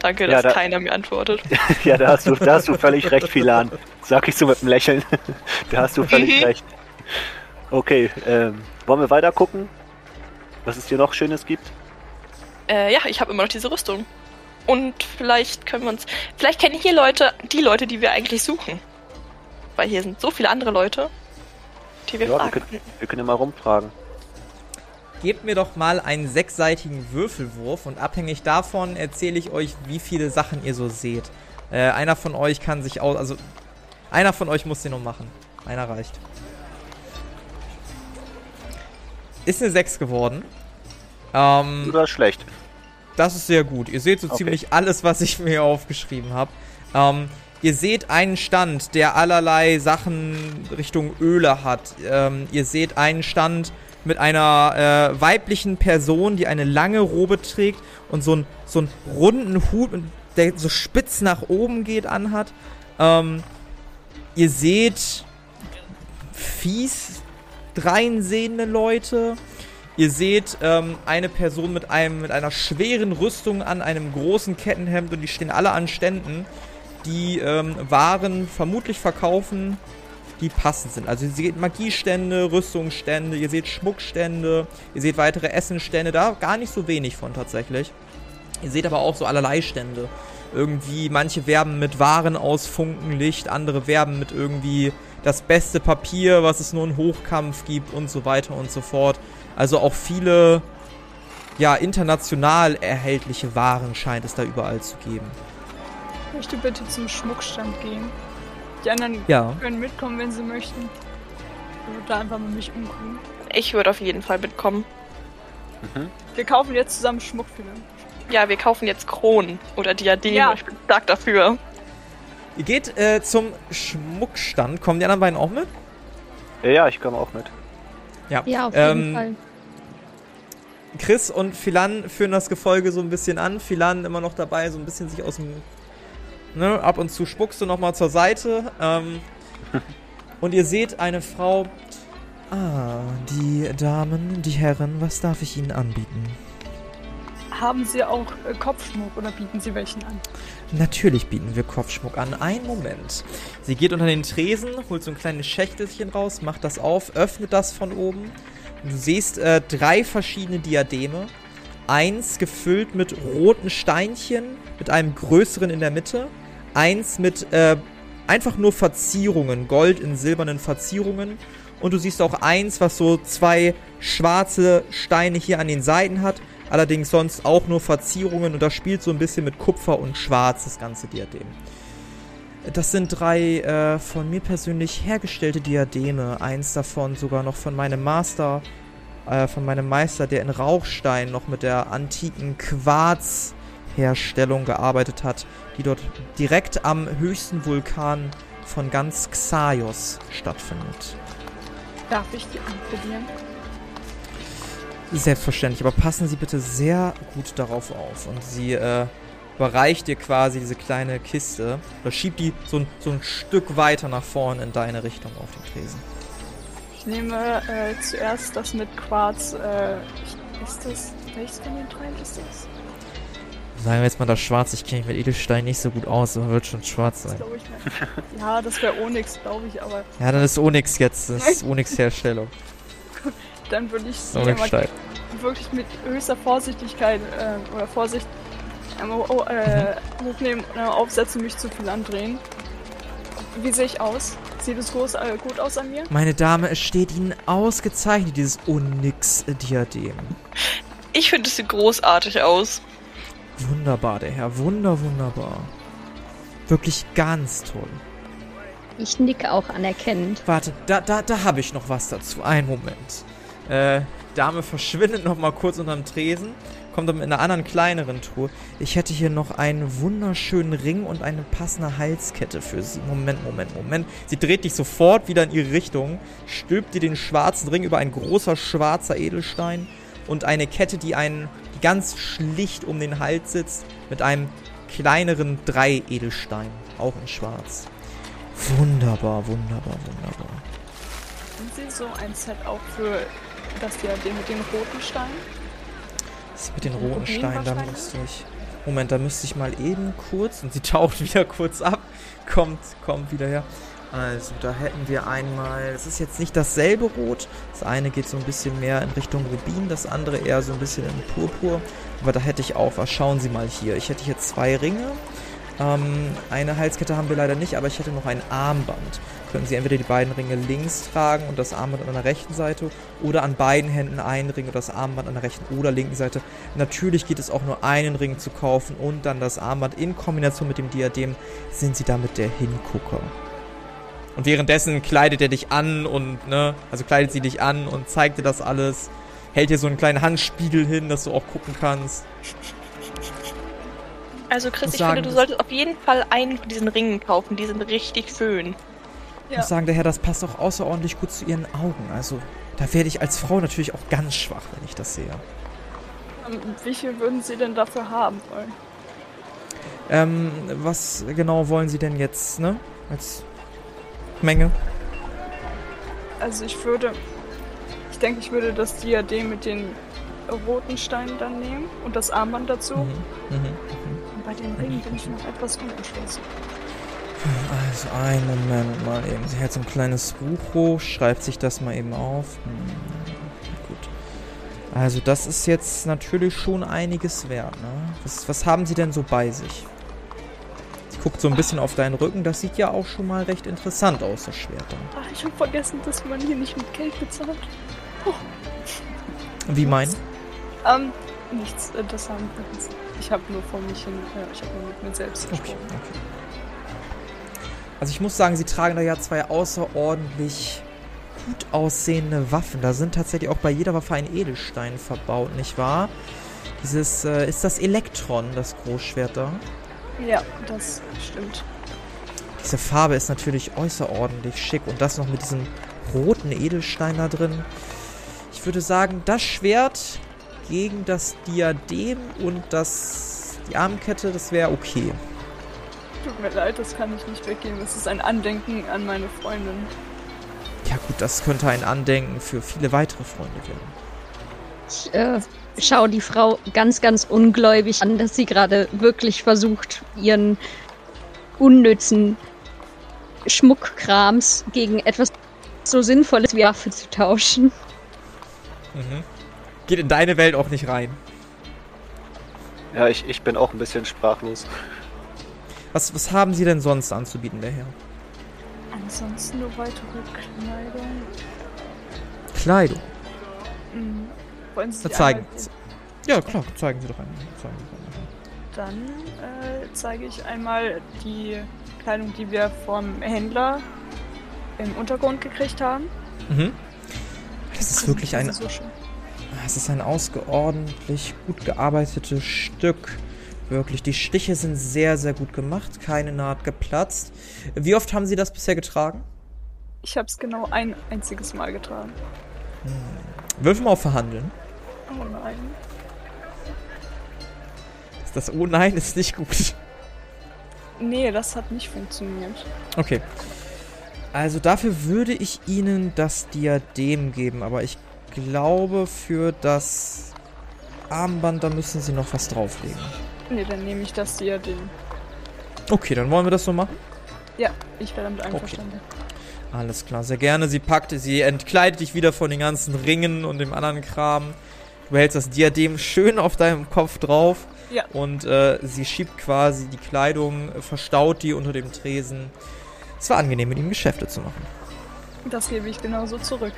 Danke, Ja, dass da- keiner mir antwortet. ja, da hast du, da hast du völlig recht, Philan. Sag ich so mit einem Lächeln. da hast du völlig Mhm. recht. Okay, ähm, wollen wir weiter gucken? Was es hier noch Schönes gibt? Äh, ja, ich habe immer noch diese Rüstung. Und vielleicht können wir uns. Vielleicht kennen hier Leute, die Leute, die wir eigentlich suchen. Weil hier sind so viele andere Leute, die wir Ja, wir fragen können, könnten. wir können ja mal rumfragen. Gebt mir doch mal einen sechsseitigen Würfelwurf und abhängig davon erzähle ich euch, wie viele Sachen ihr so seht. Äh, einer von euch kann sich aus. Also, einer von euch muss den noch machen. Einer reicht. Ist eine 6 geworden. Ähm, Oder schlecht? das ist sehr gut. Ihr seht so Okay. ziemlich alles, was ich mir aufgeschrieben habe. Ähm, ihr seht einen Stand, der allerlei Sachen Richtung Öle hat. Ähm, ihr seht einen Stand mit einer äh, weiblichen Person, die eine lange Robe trägt und so, ein, so einen runden Hut, der so spitz nach oben geht, anhat. Ähm, ihr seht fies dreinsehende Leute. Ihr seht ähm, eine Person mit einem mit einer schweren Rüstung an einem großen Kettenhemd und die stehen alle an Ständen, die ähm, Waren vermutlich verkaufen, die passend sind. Also ihr seht Magiestände, Rüstungsstände, ihr seht Schmuckstände, ihr seht weitere Essenstände, da gar nicht so wenig von tatsächlich. Ihr seht aber auch so allerlei Stände. Irgendwie, manche werben mit Waren aus Funkenlicht, andere werben mit irgendwie das beste Papier, was es nur in Hochkampf gibt und so weiter und so fort. Also auch viele, ja, international erhältliche Waren scheint es da überall zu geben. Ich möchte bitte zum Schmuckstand gehen. Die anderen Ja. können mitkommen, wenn sie möchten. würde da einfach mal mich umgucken. Ich würde auf jeden Fall mitkommen. Wir kaufen jetzt zusammen Schmuck für den. Ja, wir kaufen jetzt Kronen oder Diademe. Ja. Ich bin stark dafür. Ihr geht äh, zum Schmuckstand. Kommen die anderen beiden auch mit? Ja, ja, ich komme auch mit. Ja. Ja, auf jeden Ähm, Fall. Chris und Philan führen das Gefolge so ein bisschen an. Philan immer noch dabei, so ein bisschen sich aus dem. Ne, ab und zu spuckst du nochmal zur Seite. Ähm, und ihr seht eine Frau. Ah, die Damen, die Herren, was darf ich Ihnen anbieten? Haben Sie auch äh, Kopfschmuck oder bieten Sie welchen an? Natürlich bieten wir Kopfschmuck an. Einen Moment. Sie geht unter den Tresen, holt so ein kleines Schächtelchen raus, macht das auf, öffnet das von oben. Und du siehst äh, drei verschiedene Diademe. Eins gefüllt mit roten Steinchen, mit einem größeren in der Mitte. Eins mit äh, einfach nur Verzierungen, Gold in silbernen Verzierungen. Und du siehst auch eins, was so zwei schwarze Steine hier an den Seiten hat. Allerdings sonst auch nur Verzierungen und das spielt so ein bisschen mit Kupfer und Schwarz, das ganze Diadem. Das sind drei äh, von mir persönlich hergestellte Diademe. Eins davon sogar noch von meinem Master, äh, von meinem Meister, der in Rauchstein noch mit der antiken Quarzherstellung gearbeitet hat, die dort direkt am höchsten Vulkan von ganz Xaios stattfindet. Darf ich die anprobieren? Selbstverständlich, aber passen Sie bitte sehr gut darauf auf. Und sie äh, überreicht dir quasi diese kleine Kiste oder schiebt die so ein, so ein Stück weiter nach vorne in deine Richtung auf den Tresen. Ich nehme äh, zuerst das mit Quarz. Äh, ist das. Welches von den dreien ist das? Sagen wir jetzt mal das Schwarz, ich kenne mich mit Edelstein nicht so gut aus, aber wird schon schwarz Das sein. nicht. Ja, das wäre Onyx, glaube ich, aber Ja, dann ist Onyx jetzt, das ist Onyx-Herstellung. dann würde ich sie mal wirklich mit höchster Vorsichtigkeit äh, oder Vorsicht einmal oh, äh, hochnehmen, äh, aufsetzen, mich zu viel andrehen. Wie sehe ich aus? Sieht es groß, äh, gut aus an mir? Meine Dame, es steht Ihnen ausgezeichnet, dieses Onyx-Diadem. Ich finde, es sieht großartig aus. Wunderbar, der Herr, wunder, wunderbar. Wirklich ganz toll. Ich nicke auch anerkennend. Warte, da, da, da habe ich noch was dazu. Einen Moment. Äh, Dame verschwindet noch mal kurz unterm Tresen, kommt dann mit einer anderen kleineren Truhe. Ich hätte hier noch einen wunderschönen Ring und eine passende Halskette für Sie. Moment, Moment, Moment. Sie dreht dich sofort wieder in ihre Richtung, stülpt dir den schwarzen Ring über ein großer schwarzer Edelstein und eine Kette, die einen, ganz schlicht um den Hals sitzt, mit einem kleineren Drei-Edelstein, auch in schwarz. Wunderbar, wunderbar, wunderbar. Sind Sie so ein Set auch für das Diadem mit den roten Steinen? Das mit den roten Steinen, da müsste ich. Moment, da müsste ich mal eben kurz. Und sie taucht wieder kurz ab. Kommt, kommt wieder her. Also, da hätten wir einmal. Es ist jetzt nicht dasselbe Rot. Das eine geht so ein bisschen mehr in Richtung Rubin, das andere eher so ein bisschen in Purpur. Aber da hätte ich auch was. Schauen Sie mal hier. Ich hätte hier zwei Ringe. Ähm, eine Halskette haben wir leider nicht, aber ich hätte noch ein Armband. Können Sie entweder die beiden Ringe links tragen und das Armband an der rechten Seite oder an beiden Händen einen Ring und das Armband an der rechten oder linken Seite. Natürlich geht es auch nur einen Ring zu kaufen und dann das Armband in Kombination mit dem Diadem sind Sie damit der Hingucker. Und währenddessen kleidet er dich an und, ne, also kleidet sie dich an und zeigt dir das alles. Hält dir so einen kleinen Handspiegel hin, dass du auch gucken kannst. Also Chris, ich sagen, finde, du solltest auf jeden Fall einen von diesen Ringen kaufen. Die sind richtig schön. Ich muss sagen, der Herr, das passt auch außerordentlich gut zu Ihren Augen. Also, da werde ich als Frau natürlich auch ganz schwach, wenn ich das sehe. Ähm, Wie viel würden Sie denn dafür haben wollen? Ähm, was genau wollen Sie denn jetzt, ne? Als Menge? Also ich würde, ich denke, ich würde das Diadem mit den roten Steinen dann nehmen und das Armband dazu. Mhm. Mhm. Und bei den Ringen bin ich noch etwas unentschlossen. Also, einen Moment mal eben. Sie hält so ein kleines Buch hoch, schreibt sich das mal eben auf. Hm, gut. Also, das ist jetzt natürlich schon einiges wert, ne? Was, was haben Sie denn so bei sich? Guckt so ein bisschen auf deinen Rücken. Das sieht ja auch schon mal recht interessant aus, das Schwert. Ach, ich habe vergessen, dass man hier nicht mit Geld bezahlt. Wie mein? Ähm, nichts, jetzt. Ich habe nur vor mich hin, äh, ich habe nur mit mir selbst Okay, gesprochen. okay. Also ich muss sagen, sie tragen da ja zwei außerordentlich gut aussehende Waffen. Da sind tatsächlich auch bei jeder Waffe ein Edelstein verbaut, nicht wahr? Dieses, äh, ist das Elektron, das Großschwert da? Ja, das stimmt. Diese Farbe ist natürlich äußerordentlich schick und das noch mit diesem roten Edelstein da drin. Ich würde sagen, das Schwert gegen das Diadem und das die Armkette, das wäre okay. Tut mir leid, das kann ich nicht weggeben. Das ist ein Andenken an meine Freundin. Ja gut, das könnte ein Andenken für viele weitere Freunde werden. Ich äh, schaue die Frau ganz, ganz ungläubig an, dass sie gerade wirklich versucht, ihren unnützen Schmuckkrams gegen etwas so Sinnvolles wie Waffe zu tauschen. Mhm. Geht in deine Welt auch nicht rein. Ja, ich, ich bin auch ein bisschen sprachlos. Was, was haben Sie denn sonst anzubieten, der Herr? Ansonsten nur weitere Kleidung. Kleidung. Hm. Wollen Sie zeigen. Ja, klar, zeigen Sie doch einmal. Zeigen Sie doch einmal. Dann äh, zeige ich einmal die Kleidung, die wir vom Händler im Untergrund gekriegt haben. Mhm. Das ist wirklich ein, Das ist so es ist ein ausgeordentlich gut gearbeitetes Stück. Wirklich, die Stiche sind sehr, sehr gut gemacht. Keine Naht geplatzt. Wie oft haben Sie das bisher getragen? Ich habe es genau ein einziges Mal getragen. Würfel mal auf Verhandeln. Oh nein. Das Oh nein ist nicht gut. Nee, das hat nicht funktioniert. Okay. Also dafür würde ich Ihnen das Diadem geben, aber ich glaube für das Armband, da müssen Sie noch was drauflegen. Nee, dann nehme ich das Diadem. Okay, dann wollen wir das so machen. Ja, ich wäre damit einverstanden. Alles klar, sehr gerne. Sie packt, sie entkleidet dich wieder von den ganzen Ringen und dem anderen Kram. Du behältst das Diadem schön auf deinem Kopf drauf. Ja. Und äh, sie schiebt quasi die Kleidung, verstaut die unter dem Tresen. Es war angenehm, mit ihm Geschäfte zu machen. Das gebe ich genauso zurück.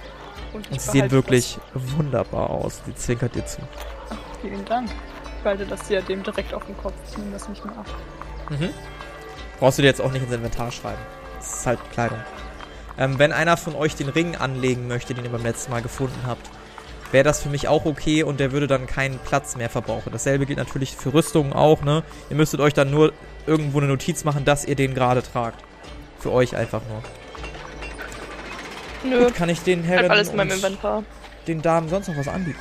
Und Und sie sehen wirklich wunderbar aus. Sie zwinkert dir zu. Das. Ach, vielen Dank. Ich behalte das Diadem direkt auf den Kopf. Ich nehme das nicht mehr ab. Mhm. Brauchst du dir jetzt auch nicht ins Inventar schreiben. Das ist halt Kleidung. Ähm, wenn einer von euch den Ring anlegen möchte, den ihr beim letzten Mal gefunden habt, wäre das für mich auch okay und der würde dann keinen Platz mehr verbrauchen. Dasselbe gilt natürlich für Rüstungen auch, ne? Ihr müsstet euch dann nur irgendwo eine Notiz machen, dass ihr den gerade tragt. Für euch einfach nur. Nö, Gut, kann ich den ich Herren alles in meinem Inventar. den Damen sonst noch was anbieten?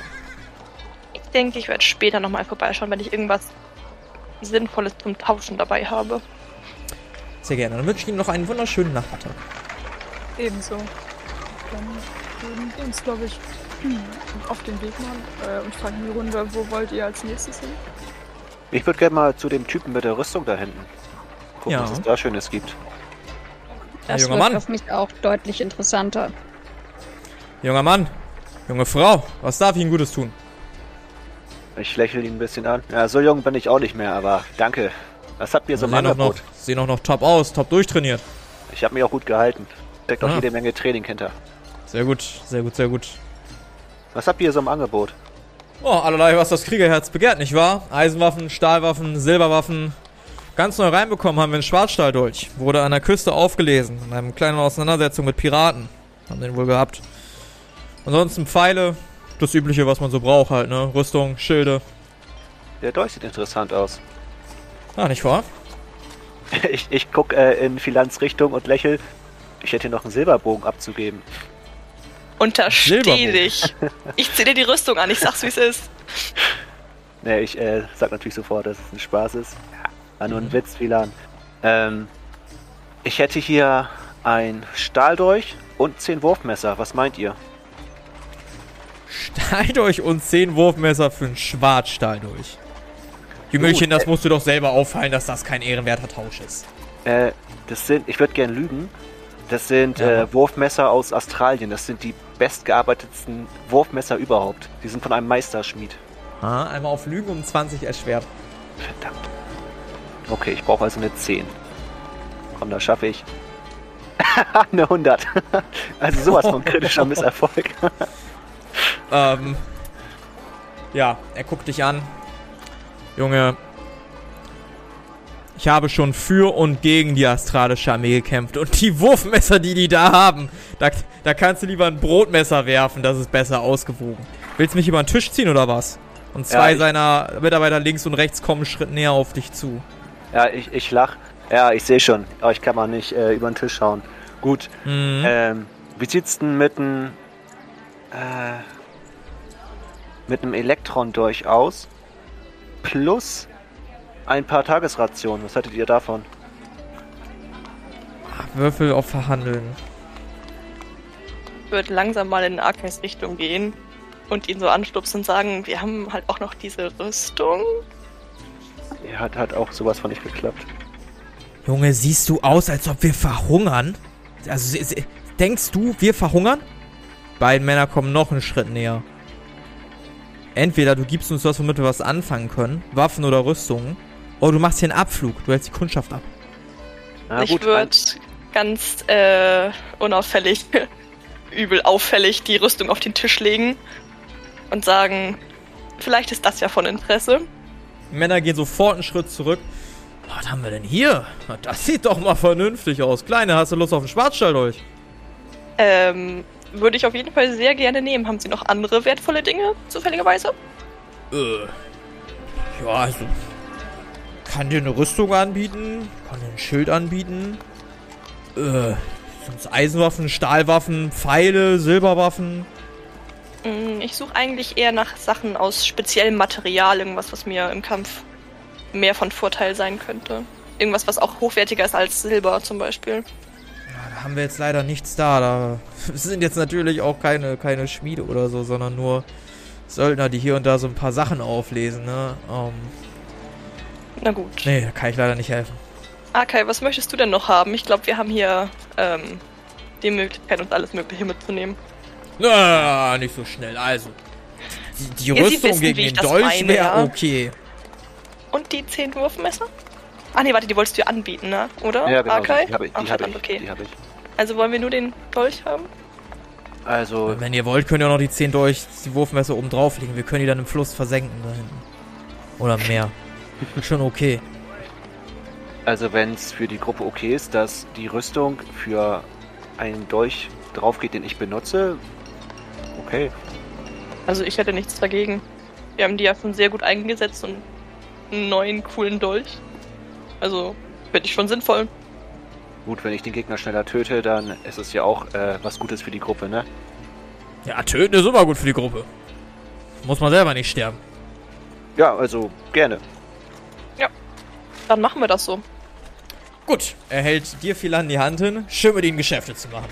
Ich denke, ich werde später nochmal vorbeischauen, wenn ich irgendwas Sinnvolles zum Tauschen dabei habe. Sehr gerne. Dann wünsche ich Ihnen noch einen wunderschönen Nachmittag. Ebenso. Dann würden wir uns, glaube ich, auf den Weg machen äh, und fragen die Runde, wo wollt ihr als nächstes hin? Ich würde gerne mal zu dem Typen mit der Rüstung da hinten. Gucken, Ja. was es da Schönes gibt. Ja, Das junger wirkt Mann. auf mich auch deutlich interessanter. Junger Mann, junge Frau, was darf ich Ihnen Gutes tun? Ich lächle ihn ein bisschen an. Ja, so jung bin ich auch nicht mehr, aber danke. Was habt ihr so im auch noch, Angebot? sehen auch noch top aus, top durchtrainiert. Ich habe mich auch gut gehalten. Steckt auch Ah. jede Menge Training hinter. Sehr gut, sehr gut, sehr gut. Was habt ihr so im Angebot? Oh, allerlei, was das Kriegerherz begehrt, nicht wahr? Eisenwaffen, Stahlwaffen, Silberwaffen. Ganz neu reinbekommen haben wir einen Schwarzstahldolch. Wurde an der Küste aufgelesen. In einer kleinen Auseinandersetzung mit Piraten. Haben den wohl gehabt. Ansonsten Pfeile. Das übliche, was man so braucht halt, ne? Rüstung, Schilde. Der Dolch sieht interessant aus. Ah, nicht wahr? Ich, ich guck äh, in Philanz Richtung und lächel. Ich hätte hier noch einen Silberbogen abzugeben. Untersteh dich. Ich zieh dir die Rüstung an, ich sag's wie es ist. Ne, ich äh, sag natürlich sofort, dass es ein Spaß ist. Ja, war nur ein Mhm. Witz, Philan. Ähm, ich hätte hier ein Stahldolch und zehn Wurfmesser. Was meint ihr? Stahldolch und 10 Wurfmesser für einen Schwarzstahldolch. Jüngelchen, das äh, musst du doch selber auffallen, dass das kein ehrenwerter Tausch ist. Äh, das sind, ich würde gern lügen. Das sind Ja. äh, Wurfmesser aus Australien. Das sind die bestgearbetetsten Wurfmesser überhaupt. Die sind von einem Meisterschmied. Ah, einmal auf Lügen um 20 erschwert. Verdammt. Okay, ich brauche also eine 10. Komm, das schaffe ich. eine 100. also sowas von kritischer Misserfolg. Ähm. Ja, er guckt dich an. Junge. Ich habe schon für und gegen die astralische Armee gekämpft. Und die Wurfmesser, die die da haben, da, da kannst du lieber ein Brotmesser werfen, das ist besser ausgewogen. Willst du mich über den Tisch ziehen oder was? Und zwei Ja, seiner Mitarbeiter links und rechts kommen einen Schritt näher auf dich zu. Ja, ich, ich lach. Ja, ich sehe schon. Aber ich kann mal nicht äh, über den Tisch schauen. Gut. Mhm. Ähm, wie sieht's denn mit einem äh, mit einem Elektron-Dolch aus? Plus ein paar Tagesrationen. Was haltet ihr davon? Würfel auf Verhandeln. Ich würde langsam mal in Arkais Richtung gehen und ihn so anstupsen und sagen, wir haben halt auch noch diese Rüstung. Er hat, hat auch sowas von nicht geklappt. Junge, siehst du aus, als ob wir verhungern? Also, denkst du, wir verhungern? Beiden Männer kommen noch einen Schritt näher. Entweder du gibst uns was, womit wir was anfangen können, Waffen oder Rüstungen, oder du machst hier einen Abflug, du hältst die Kundschaft ab. Na ich würde ganz äh, unauffällig, übel auffällig die Rüstung auf den Tisch legen und sagen, vielleicht ist das ja von Interesse. Männer gehen sofort einen Schritt zurück. Was haben wir denn hier? Das sieht doch mal vernünftig aus. Kleine, hast du Lust auf einen Schwarzstall durch? Ähm, würde ich auf jeden Fall sehr gerne nehmen. Haben Sie noch andere wertvolle Dinge, zufälligerweise? Äh. Ja, also. Kann dir eine Rüstung anbieten, kann dir ein Schild anbieten. Äh. Sonst Eisenwaffen, Stahlwaffen, Pfeile, Silberwaffen. Mm, Ich suche eigentlich eher nach Sachen aus speziellem Material, irgendwas, was mir im Kampf mehr von Vorteil sein könnte. Irgendwas, was auch hochwertiger ist als Silber zum Beispiel. Ja, da haben wir jetzt leider nichts da. Da sind jetzt natürlich auch keine, keine Schmiede oder so, sondern nur Söldner, die hier und da so ein paar Sachen auflesen, ne? Ähm, Na gut. nee, da kann ich leider nicht helfen. Akai, was möchtest du denn noch haben? Ich glaube, wir haben hier ähm, die Möglichkeit, uns alles Mögliche mitzunehmen. Na, nicht so schnell. Also, die, die Ja, Rüstung wissen, gegen den Dolch wäre ja. okay. Und die 10 Wurfmesser? Ah nee, warte, die wolltest du ja anbieten, ne? Oder? Ja, genau. Akai? Die habe ich. Die habe verdammt, ich, okay. die hab ich. Also wollen wir nur den Dolch haben? Also, Wenn ihr wollt, könnt ihr auch noch die 10 Dolch, die Wurfmesser oben drauflegen. Wir können die dann im Fluss versenken da hinten. Oder im Meer. Schon okay. also wenn es für die Gruppe okay ist, dass die Rüstung für einen Dolch drauf geht, den ich benutze, okay. Also ich hätte nichts dagegen. Wir haben die ja schon sehr gut eingesetzt und einen neuen coolen Dolch. Also finde ich schon sinnvoll. Gut, wenn ich den Gegner schneller töte, dann ist es ja auch äh, was Gutes für die Gruppe, ne? Ja, töten ist immer gut für die Gruppe. Muss man selber nicht sterben. Ja, also gerne. Dann machen wir das so. Gut, er hält dir viel an die Hand hin, schön mit ihnen Geschäfte zu machen.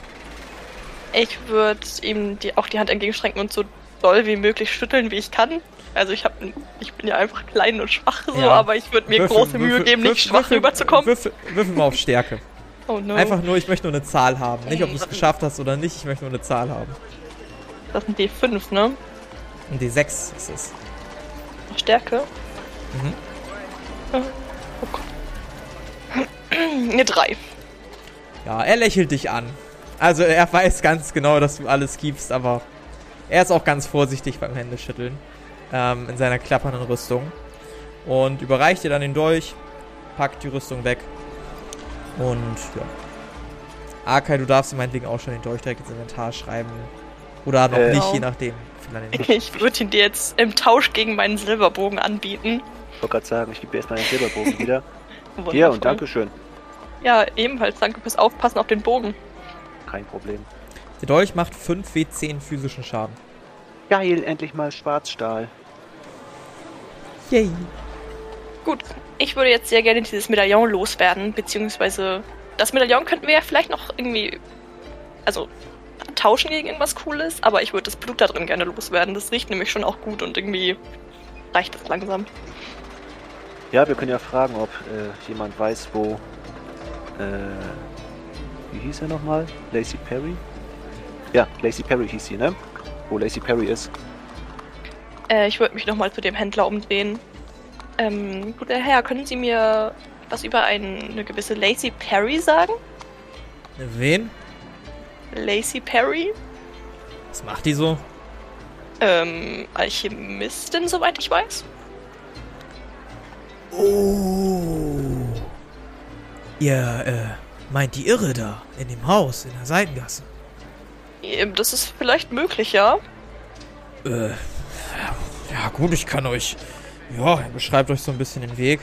Ich würde ihm die, auch die Hand entgegenstrecken und so doll wie möglich schütteln, wie ich kann. Also ich hab, ich bin ja einfach klein und schwach so, Ja. aber ich würde mir Würfel- große Mühe würfel- geben, nicht würfel- schwach würfel- rüberzukommen. Würfel, würfel mal auf Stärke. Oh no. Einfach nur, ich möchte nur eine Zahl haben. Nicht, ob du es geschafft hast oder nicht, ich möchte nur eine Zahl haben. Das sind D5, ne? Ein D6 ist es. Stärke. Mhm. Oh Gott. Eine 3. Ja, er lächelt dich an. Also er weiß ganz genau, dass du alles gibst, aber er ist auch ganz vorsichtig beim Händeschütteln ähm, in seiner klappernden Rüstung. Und überreicht dir dann den Dolch, packt die Rüstung weg und ja. Arkai, du darfst ihm meinetwegen auch schon den Dolch direkt ins Inventar schreiben. Oder noch Äh, nicht, Genau. je nachdem. Ich würde ihn dir jetzt im Tausch gegen meinen Silberbogen anbieten. Ich wollte gerade sagen, ich gebe dir erstmal den Silberbogen wieder. Hier und Dankeschön. Ja, ebenfalls danke fürs Aufpassen auf den Bogen. Kein Problem. Der Dolch macht 5 W10 physischen Schaden. Geil, endlich mal Schwarzstahl. Yay. Gut, ich würde jetzt sehr gerne dieses Medaillon loswerden, beziehungsweise das Medaillon könnten wir ja vielleicht noch irgendwie, also tauschen gegen irgendwas Cooles, aber ich würde das Blut da drin gerne loswerden. Das riecht nämlich schon auch gut und irgendwie reicht es langsam. Ja, wir können ja fragen, ob äh, jemand weiß, wo. Äh, wie hieß er nochmal? Lacey Perry? Ja, Lacey Perry hieß sie, ne? Wo Lacey Perry ist. Äh, ich würde mich nochmal zu dem Händler umdrehen. Ähm, guter Herr, können Sie mir was über ein, eine gewisse Lacey Perry sagen? Wen? Lacey Perry? Was macht die so? Ähm, Alchemistin, soweit ich weiß. Oh. Ihr, äh, meint die Irre da, in dem Haus, in der Seitengasse? Das ist vielleicht möglich, ja. Äh, ja gut, ich kann euch... Ja, er beschreibt euch so ein bisschen den Weg.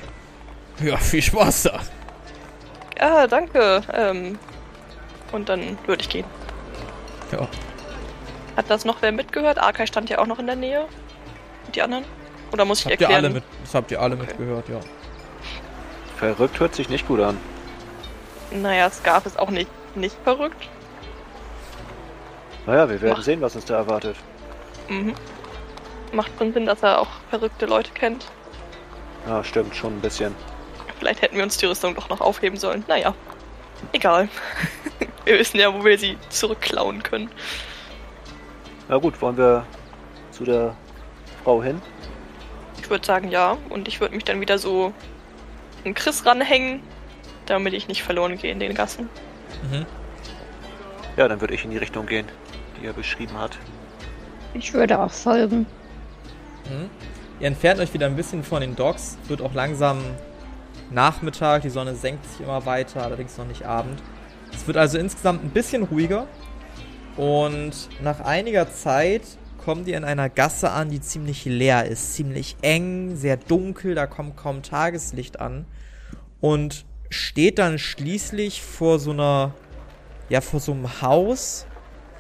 Ja, viel Spaß da. Ja, danke. Ähm, und dann würde ich gehen. Ja. Hat das noch wer mitgehört? Arkai stand ja auch noch in der Nähe. Und die anderen? Oder muss ich habt ihr erklären? alle, mit, das habt ihr alle Okay. mitgehört, ja. Verrückt hört sich nicht gut an. Naja, Scarf ist auch nicht, nicht verrückt. Naja, wir werden Mach. sehen, was uns da erwartet. Mhm. Macht schon Sinn, dass er auch verrückte Leute kennt. Ja, stimmt, schon ein bisschen. Vielleicht hätten wir uns die Rüstung doch noch aufheben sollen. Naja, egal. wir wissen ja, wo wir sie zurückklauen können. Na gut, wollen wir zu der Frau hin? Ich würde sagen ja. Und ich würde mich dann wieder so an Chris ranhängen, damit ich nicht verloren gehe in den Gassen. Mhm. Ja, dann würde ich in die Richtung gehen, die er beschrieben hat. Ich würde auch folgen. Mhm. Ihr entfernt euch wieder ein bisschen von den Docks. Wird auch langsam Nachmittag. Die Sonne senkt sich immer weiter, allerdings noch nicht Abend. Es wird also insgesamt ein bisschen ruhiger. Und nach einiger Zeit kommt ihr in einer Gasse an, die ziemlich leer ist. Ziemlich eng, sehr dunkel, da kommt kaum Tageslicht an. Und steht dann schließlich vor so einer, ja, vor so einem Haus.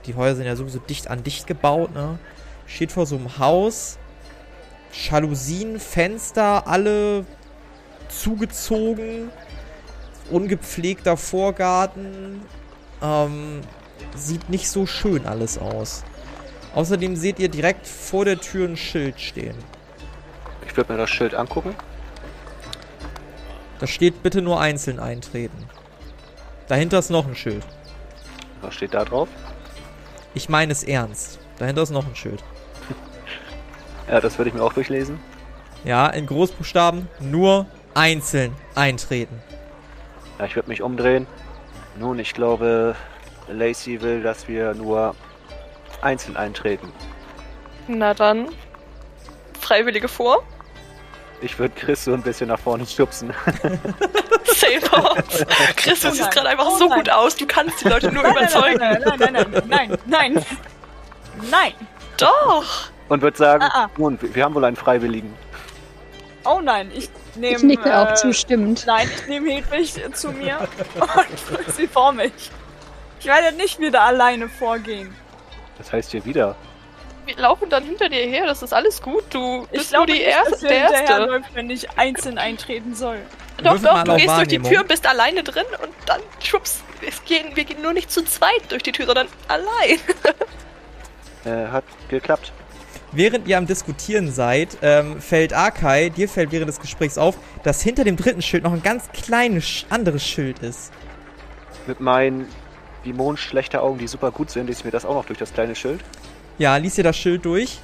Die Häuser sind ja sowieso dicht an dicht gebaut, ne? Steht vor so einem Haus. Jalousien, Fenster, alle zugezogen. Ungepflegter Vorgarten. Ähm, sieht nicht so schön alles aus. Außerdem seht ihr direkt vor der Tür ein Schild stehen. Ich würde mir das Schild angucken. Da steht bitte nur einzeln eintreten. Dahinter ist noch ein Schild. Was steht da drauf? Ich meine es ernst. Dahinter ist noch ein Schild. Ja, das würde ich mir auch durchlesen. Ja, in Großbuchstaben nur einzeln eintreten. Ja, ich würde mich umdrehen. Nun, ich glaube, Lacey will, dass wir nur einzeln eintreten. Na dann. Freiwillige vor. Ich würde Chris so ein bisschen nach vorne stupsen. Say thoughts. Chris, du Oh siehst gerade einfach Oh so nein. gut aus. Du kannst die Leute nur Nein, nein, überzeugen. Nein, nein, nein, nein, nein, nein, nein. Nein. Doch. Und würde sagen, Ah, ah. nun, wir haben wohl einen Freiwilligen. Oh nein, ich nehme. Ich nicke auch äh, zustimmend. Nein, ich nehme Hedwig zu mir und drücke sie vor mich. Ich werde nicht wieder alleine vorgehen. Das heißt hier wieder. Wir laufen dann hinter dir her. Das ist alles gut. Du Ich bist nur die nicht, erste, dass der Erste. hinterherläuft, wenn ich einzeln eintreten soll. Doch, doch, du gehst durch die. Tür, bist alleine drin und dann schwupps. Es gehen, wir gehen nur nicht zu zweit durch die Tür, sondern allein. Äh, hat geklappt. Während ihr am Diskutieren seid, ähm, fällt Arkai, dir fällt während des Gesprächs auf, dass hinter dem dritten Schild noch ein ganz kleines anderes Schild ist. Mit meinen wie Mond schlechter Augen, die super gut sind, liest mir das auch noch durch das kleine Schild. Ja, lies ihr das Schild durch.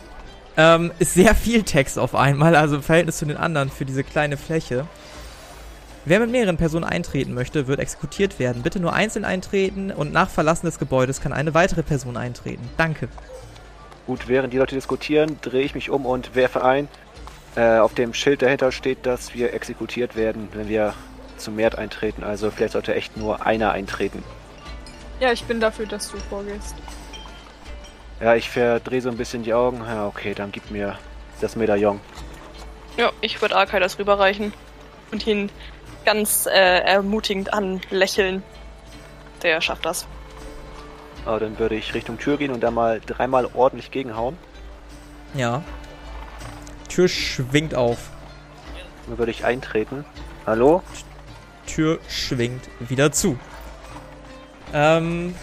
Ähm, ist sehr viel Text auf einmal, also im Verhältnis zu den anderen für diese kleine Fläche. Wer mit mehreren Personen eintreten möchte, wird exekutiert werden. Bitte nur einzeln eintreten und nach Verlassen des Gebäudes kann eine weitere Person eintreten. Danke. Gut, während die Leute diskutieren, drehe ich mich um und werfe ein. Äh, auf dem Schild dahinter steht, dass wir exekutiert werden, wenn wir zum Merd eintreten. Also vielleicht sollte echt nur einer eintreten. Ja, ich bin dafür, dass du vorgehst. Ja, ich verdrehe so ein bisschen die Augen. Ja, okay, dann gib mir das Medaillon. Ja, ich würde Arkai das rüberreichen und ihn ganz äh, ermutigend anlächeln. Der schafft das. Aber dann würde ich Richtung Tür gehen und da mal dreimal ordentlich gegenhauen. Ja. Tür schwingt auf. Dann würde ich eintreten. Hallo? Tür schwingt wieder zu. Ähm,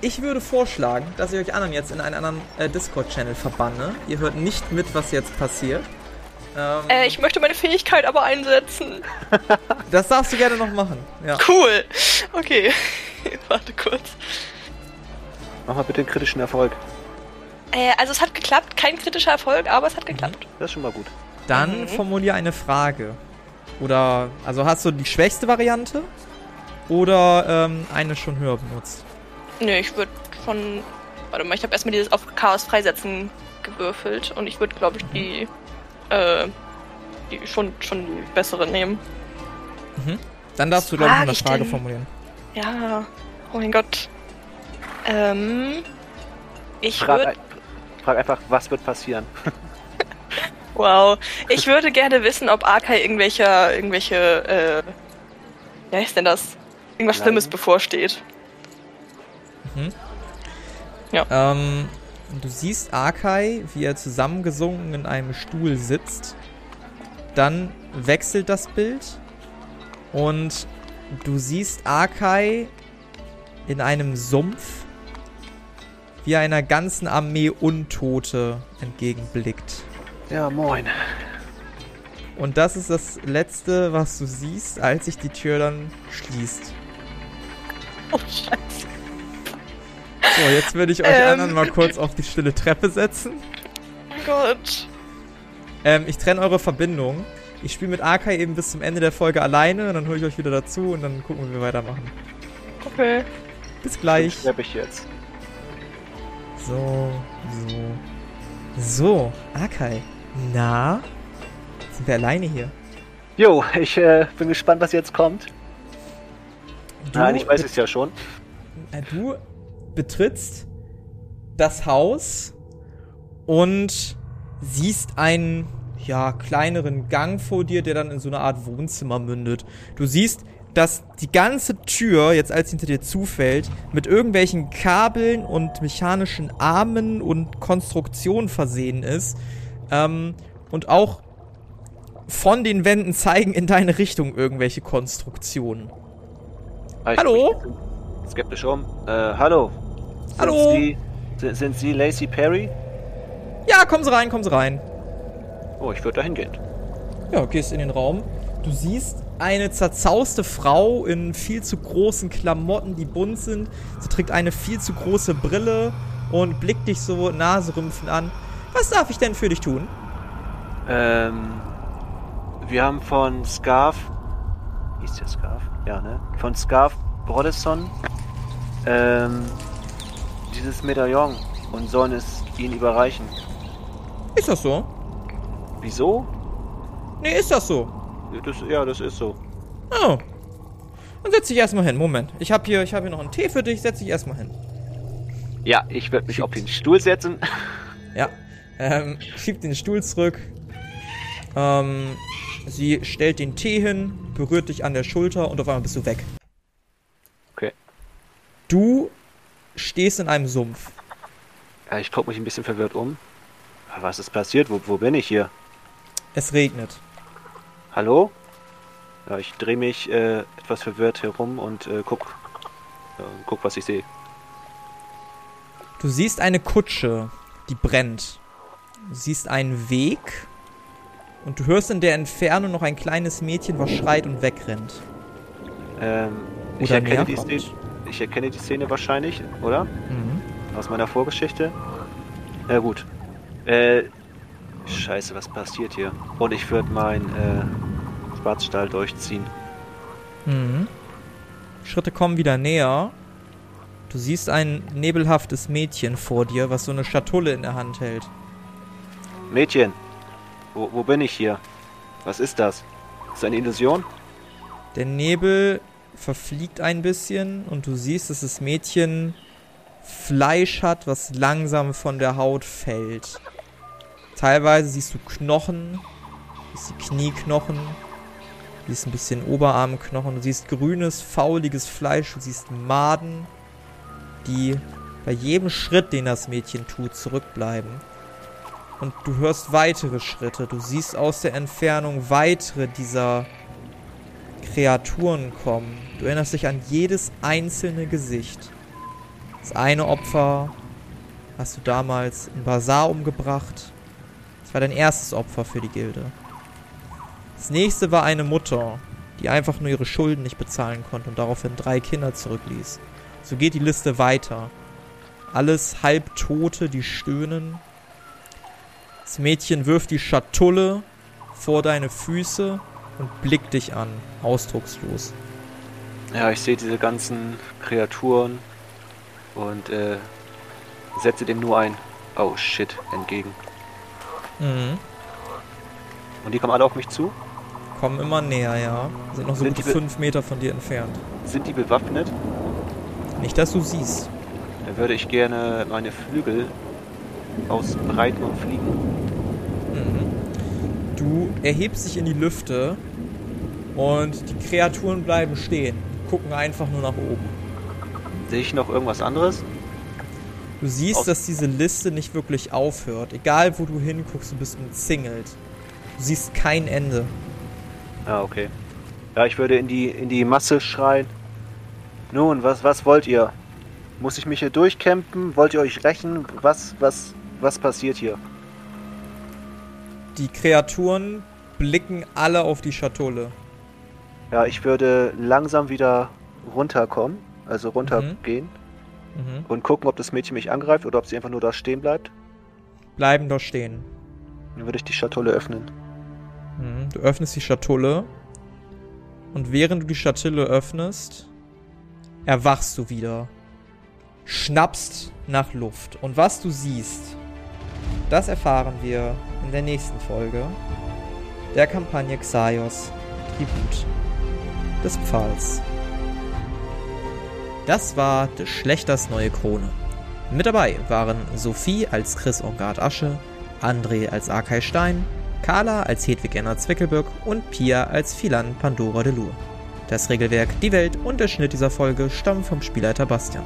ich würde vorschlagen, dass ich euch anderen jetzt in einen anderen äh, Discord-Channel verbanne. Ihr hört nicht mit, was jetzt passiert. Ähm, Äh, ich möchte meine Fähigkeit aber einsetzen. das darfst du gerne noch machen. Ja. Cool. Okay. Warte kurz. Mach mal bitte einen kritischen Erfolg. Äh, also es hat geklappt. Kein kritischer Erfolg, aber es hat geklappt. Das ist schon mal gut. Dann Mhm. formulier eine Frage. Oder, also hast du die schwächste Variante? Oder ähm, eine schon höher benutzt? Nee, ich würde von. Warte mal, ich habe erstmal dieses auf Chaos freisetzen gewürfelt und ich würde, glaube ich, die. Äh, die schon, schon die bessere nehmen. Dann darfst du, glaube ich, eine Frage denn? formulieren. Ja. Oh mein Gott. Ähm. Ich Frag, würde. ein, frag einfach, was wird passieren? Wow. Ich würde gerne wissen, ob Arkai irgendwelche, irgendwelche, äh, wie heißt denn das? Irgendwas Nein. Schlimmes bevorsteht. Ähm, du siehst Arkai, wie er zusammengesunken in einem Stuhl sitzt. Dann wechselt das Bild und du siehst Arkai in einem Sumpf, wie er einer ganzen Armee Untote entgegenblickt. Ja, moin. Und das ist das Letzte, was du siehst, als sich die Tür dann schließt. Oh, Scheiße. So, jetzt würde ich euch Ähm. anderen mal kurz auf die stille Treppe setzen. Oh Gott. Ähm, ich trenne eure Verbindung. Ich spiele mit Arkai eben bis zum Ende der Folge alleine, und dann hole ich euch wieder dazu und dann gucken wir, wie wir weitermachen. Okay. Bis gleich. Sterbe ich jetzt. So, so. So, Arkai. Na? Sind wir alleine hier? Jo, ich äh, bin gespannt, was jetzt kommt. Du, Nein, ich weiß es ja schon. äh, du betrittst das Haus und siehst einen, ja, kleineren Gang vor dir, der dann in so eine Art Wohnzimmer mündet. Du siehst, dass die ganze Tür, jetzt als sie hinter dir zufällt, mit irgendwelchen Kabeln und mechanischen Armen und Konstruktionen versehen ist. Ähm, und auch von den Wänden zeigen in deine Richtung irgendwelche Konstruktionen. Ah, ich Hallo? Skeptisch um. Äh, hallo. Sind Hallo? Sie, sind, sind Sie Lacey Perry? Ja, kommen Sie rein, kommen Sie rein. Oh, ich würde da hingehen. Ja, gehst in den Raum. Du siehst eine zerzauste Frau in viel zu großen Klamotten, die bunt sind. Sie trägt eine viel zu große Brille und blickt dich so naserümpfend an. Was darf ich denn für dich tun? Ähm, wir haben von Scarf. Hieß der Scarf? Ja, ne? Von Scarf Brodesson. Ähm, dieses Medaillon und sollen es ihnen überreichen. Ist das so? Wieso? Nee, ist das so. Das, ja, das ist so. Oh. Dann setz dich erstmal hin. Moment. Ich habe hier, ich hab hier noch einen Tee für dich. Setz dich erstmal hin. Ja, ich werde mich auf den Stuhl setzen. Ja. Ähm, schiebt den Stuhl zurück. Ähm, sie stellt den Tee hin, berührt dich an der Schulter und auf einmal bist du weg. Okay. Du stehst in einem Sumpf. Ja, ich gucke mich ein bisschen verwirrt um. Was ist passiert? Wo, wo bin ich hier? Es regnet. Hallo? Ja, ich drehe mich äh, etwas verwirrt herum und äh, guck, äh, guck, was ich sehe. Du siehst eine Kutsche, die brennt. Du siehst einen Weg und du hörst in der Entfernung noch ein kleines Mädchen, was schreit und wegrennt. Ähm, ich, erkenne. Szene, ich erkenne die Szene wahrscheinlich, oder? Mhm. Aus meiner Vorgeschichte. Ja gut. Äh, scheiße, was passiert hier? Und ich würde mein äh, Schwarzstahl durchziehen. Mhm. Schritte kommen wieder näher. Du siehst ein nebelhaftes Mädchen vor dir, was so eine Schatulle in der Hand hält. Mädchen, wo, wo bin ich hier? Was ist das? Ist das eine Illusion? Der Nebel verfliegt ein bisschen und du siehst, dass das Mädchen Fleisch hat, was langsam von der Haut fällt. Teilweise siehst du Knochen, siehst die Knieknochen, siehst ein bisschen Oberarmknochen, du siehst grünes, fauliges Fleisch, du siehst Maden, die bei jedem Schritt, den das Mädchen tut, zurückbleiben. Und du hörst weitere Schritte, du siehst aus der Entfernung weitere dieser Kreaturen kommen. Du erinnerst dich an jedes einzelne Gesicht. Das eine Opfer hast du damals im Bazar umgebracht. Das war dein erstes Opfer für die Gilde. Das nächste war eine Mutter, die einfach nur ihre Schulden nicht bezahlen konnte und daraufhin drei Kinder zurückließ. So geht die Liste weiter. Alles Halbtote, die stöhnen. Das Mädchen wirft die Schatulle vor deine Füße und blickt dich an, ausdruckslos. Ja, ich sehe diese ganzen Kreaturen und äh, setze dem nur ein Oh shit entgegen. Mhm. Und die kommen alle auf mich zu? Kommen immer näher, ja. Sind noch so Sind fünf Meter von dir entfernt. Sind die bewaffnet? Nicht, dass du siehst. Dann würde ich gerne meine Flügel ausbreiten und fliegen. Mhm. Du erhebst dich in die Lüfte und die Kreaturen bleiben stehen, gucken einfach nur nach oben. Sehe ich noch irgendwas anderes? Du siehst, Aus- dass diese Liste nicht wirklich aufhört. Egal, wo du hinguckst, du bist umzingelt. Du siehst kein Ende. Ah, okay. Ja, ich würde in die, in die Masse schreien. Nun, was, was wollt ihr? Muss ich mich hier durchkämpfen? Wollt ihr euch rächen? Was, was, was passiert hier? Die Kreaturen blicken alle auf die Schatulle. Ja, ich würde langsam wieder runterkommen, also runtergehen Mhm. und gucken, ob das Mädchen mich angreift oder ob sie einfach nur da stehen bleibt. Bleiben da stehen. Dann würde ich die Schatulle öffnen. Mhm. Du öffnest die Schatulle. Und während du die Schatulle öffnest, erwachst du wieder. Schnappst nach Luft. Und was du siehst, das erfahren wir in der nächsten Folge der Kampagne Xaios Tribut des Pfahls. Das war des Schlechters neue Krone. Mit dabei waren Sophie als Chris Ongard Asche, André als Arkay Stein, Carla als Hedwig Enna Zwickelböck und Pia als Philan Pandora de Lure. Das Regelwerk, die Welt und der Schnitt dieser Folge stammen vom Spielleiter Bastian.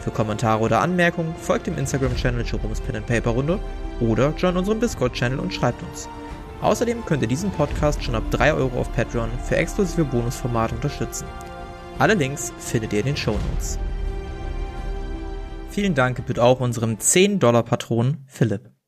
Für Kommentare oder Anmerkungen folgt dem Instagram-Channel Jerome's Pen and Paper Runde oder join unserem Discord-Channel und schreibt uns. Außerdem könnt ihr diesen Podcast schon ab 3 Euro auf Patreon für exklusive Bonusformate unterstützen. Alle Links findet ihr in den Shownotes. Vielen Dank gebührt auch unserem 10-Dollar-Patron Philipp.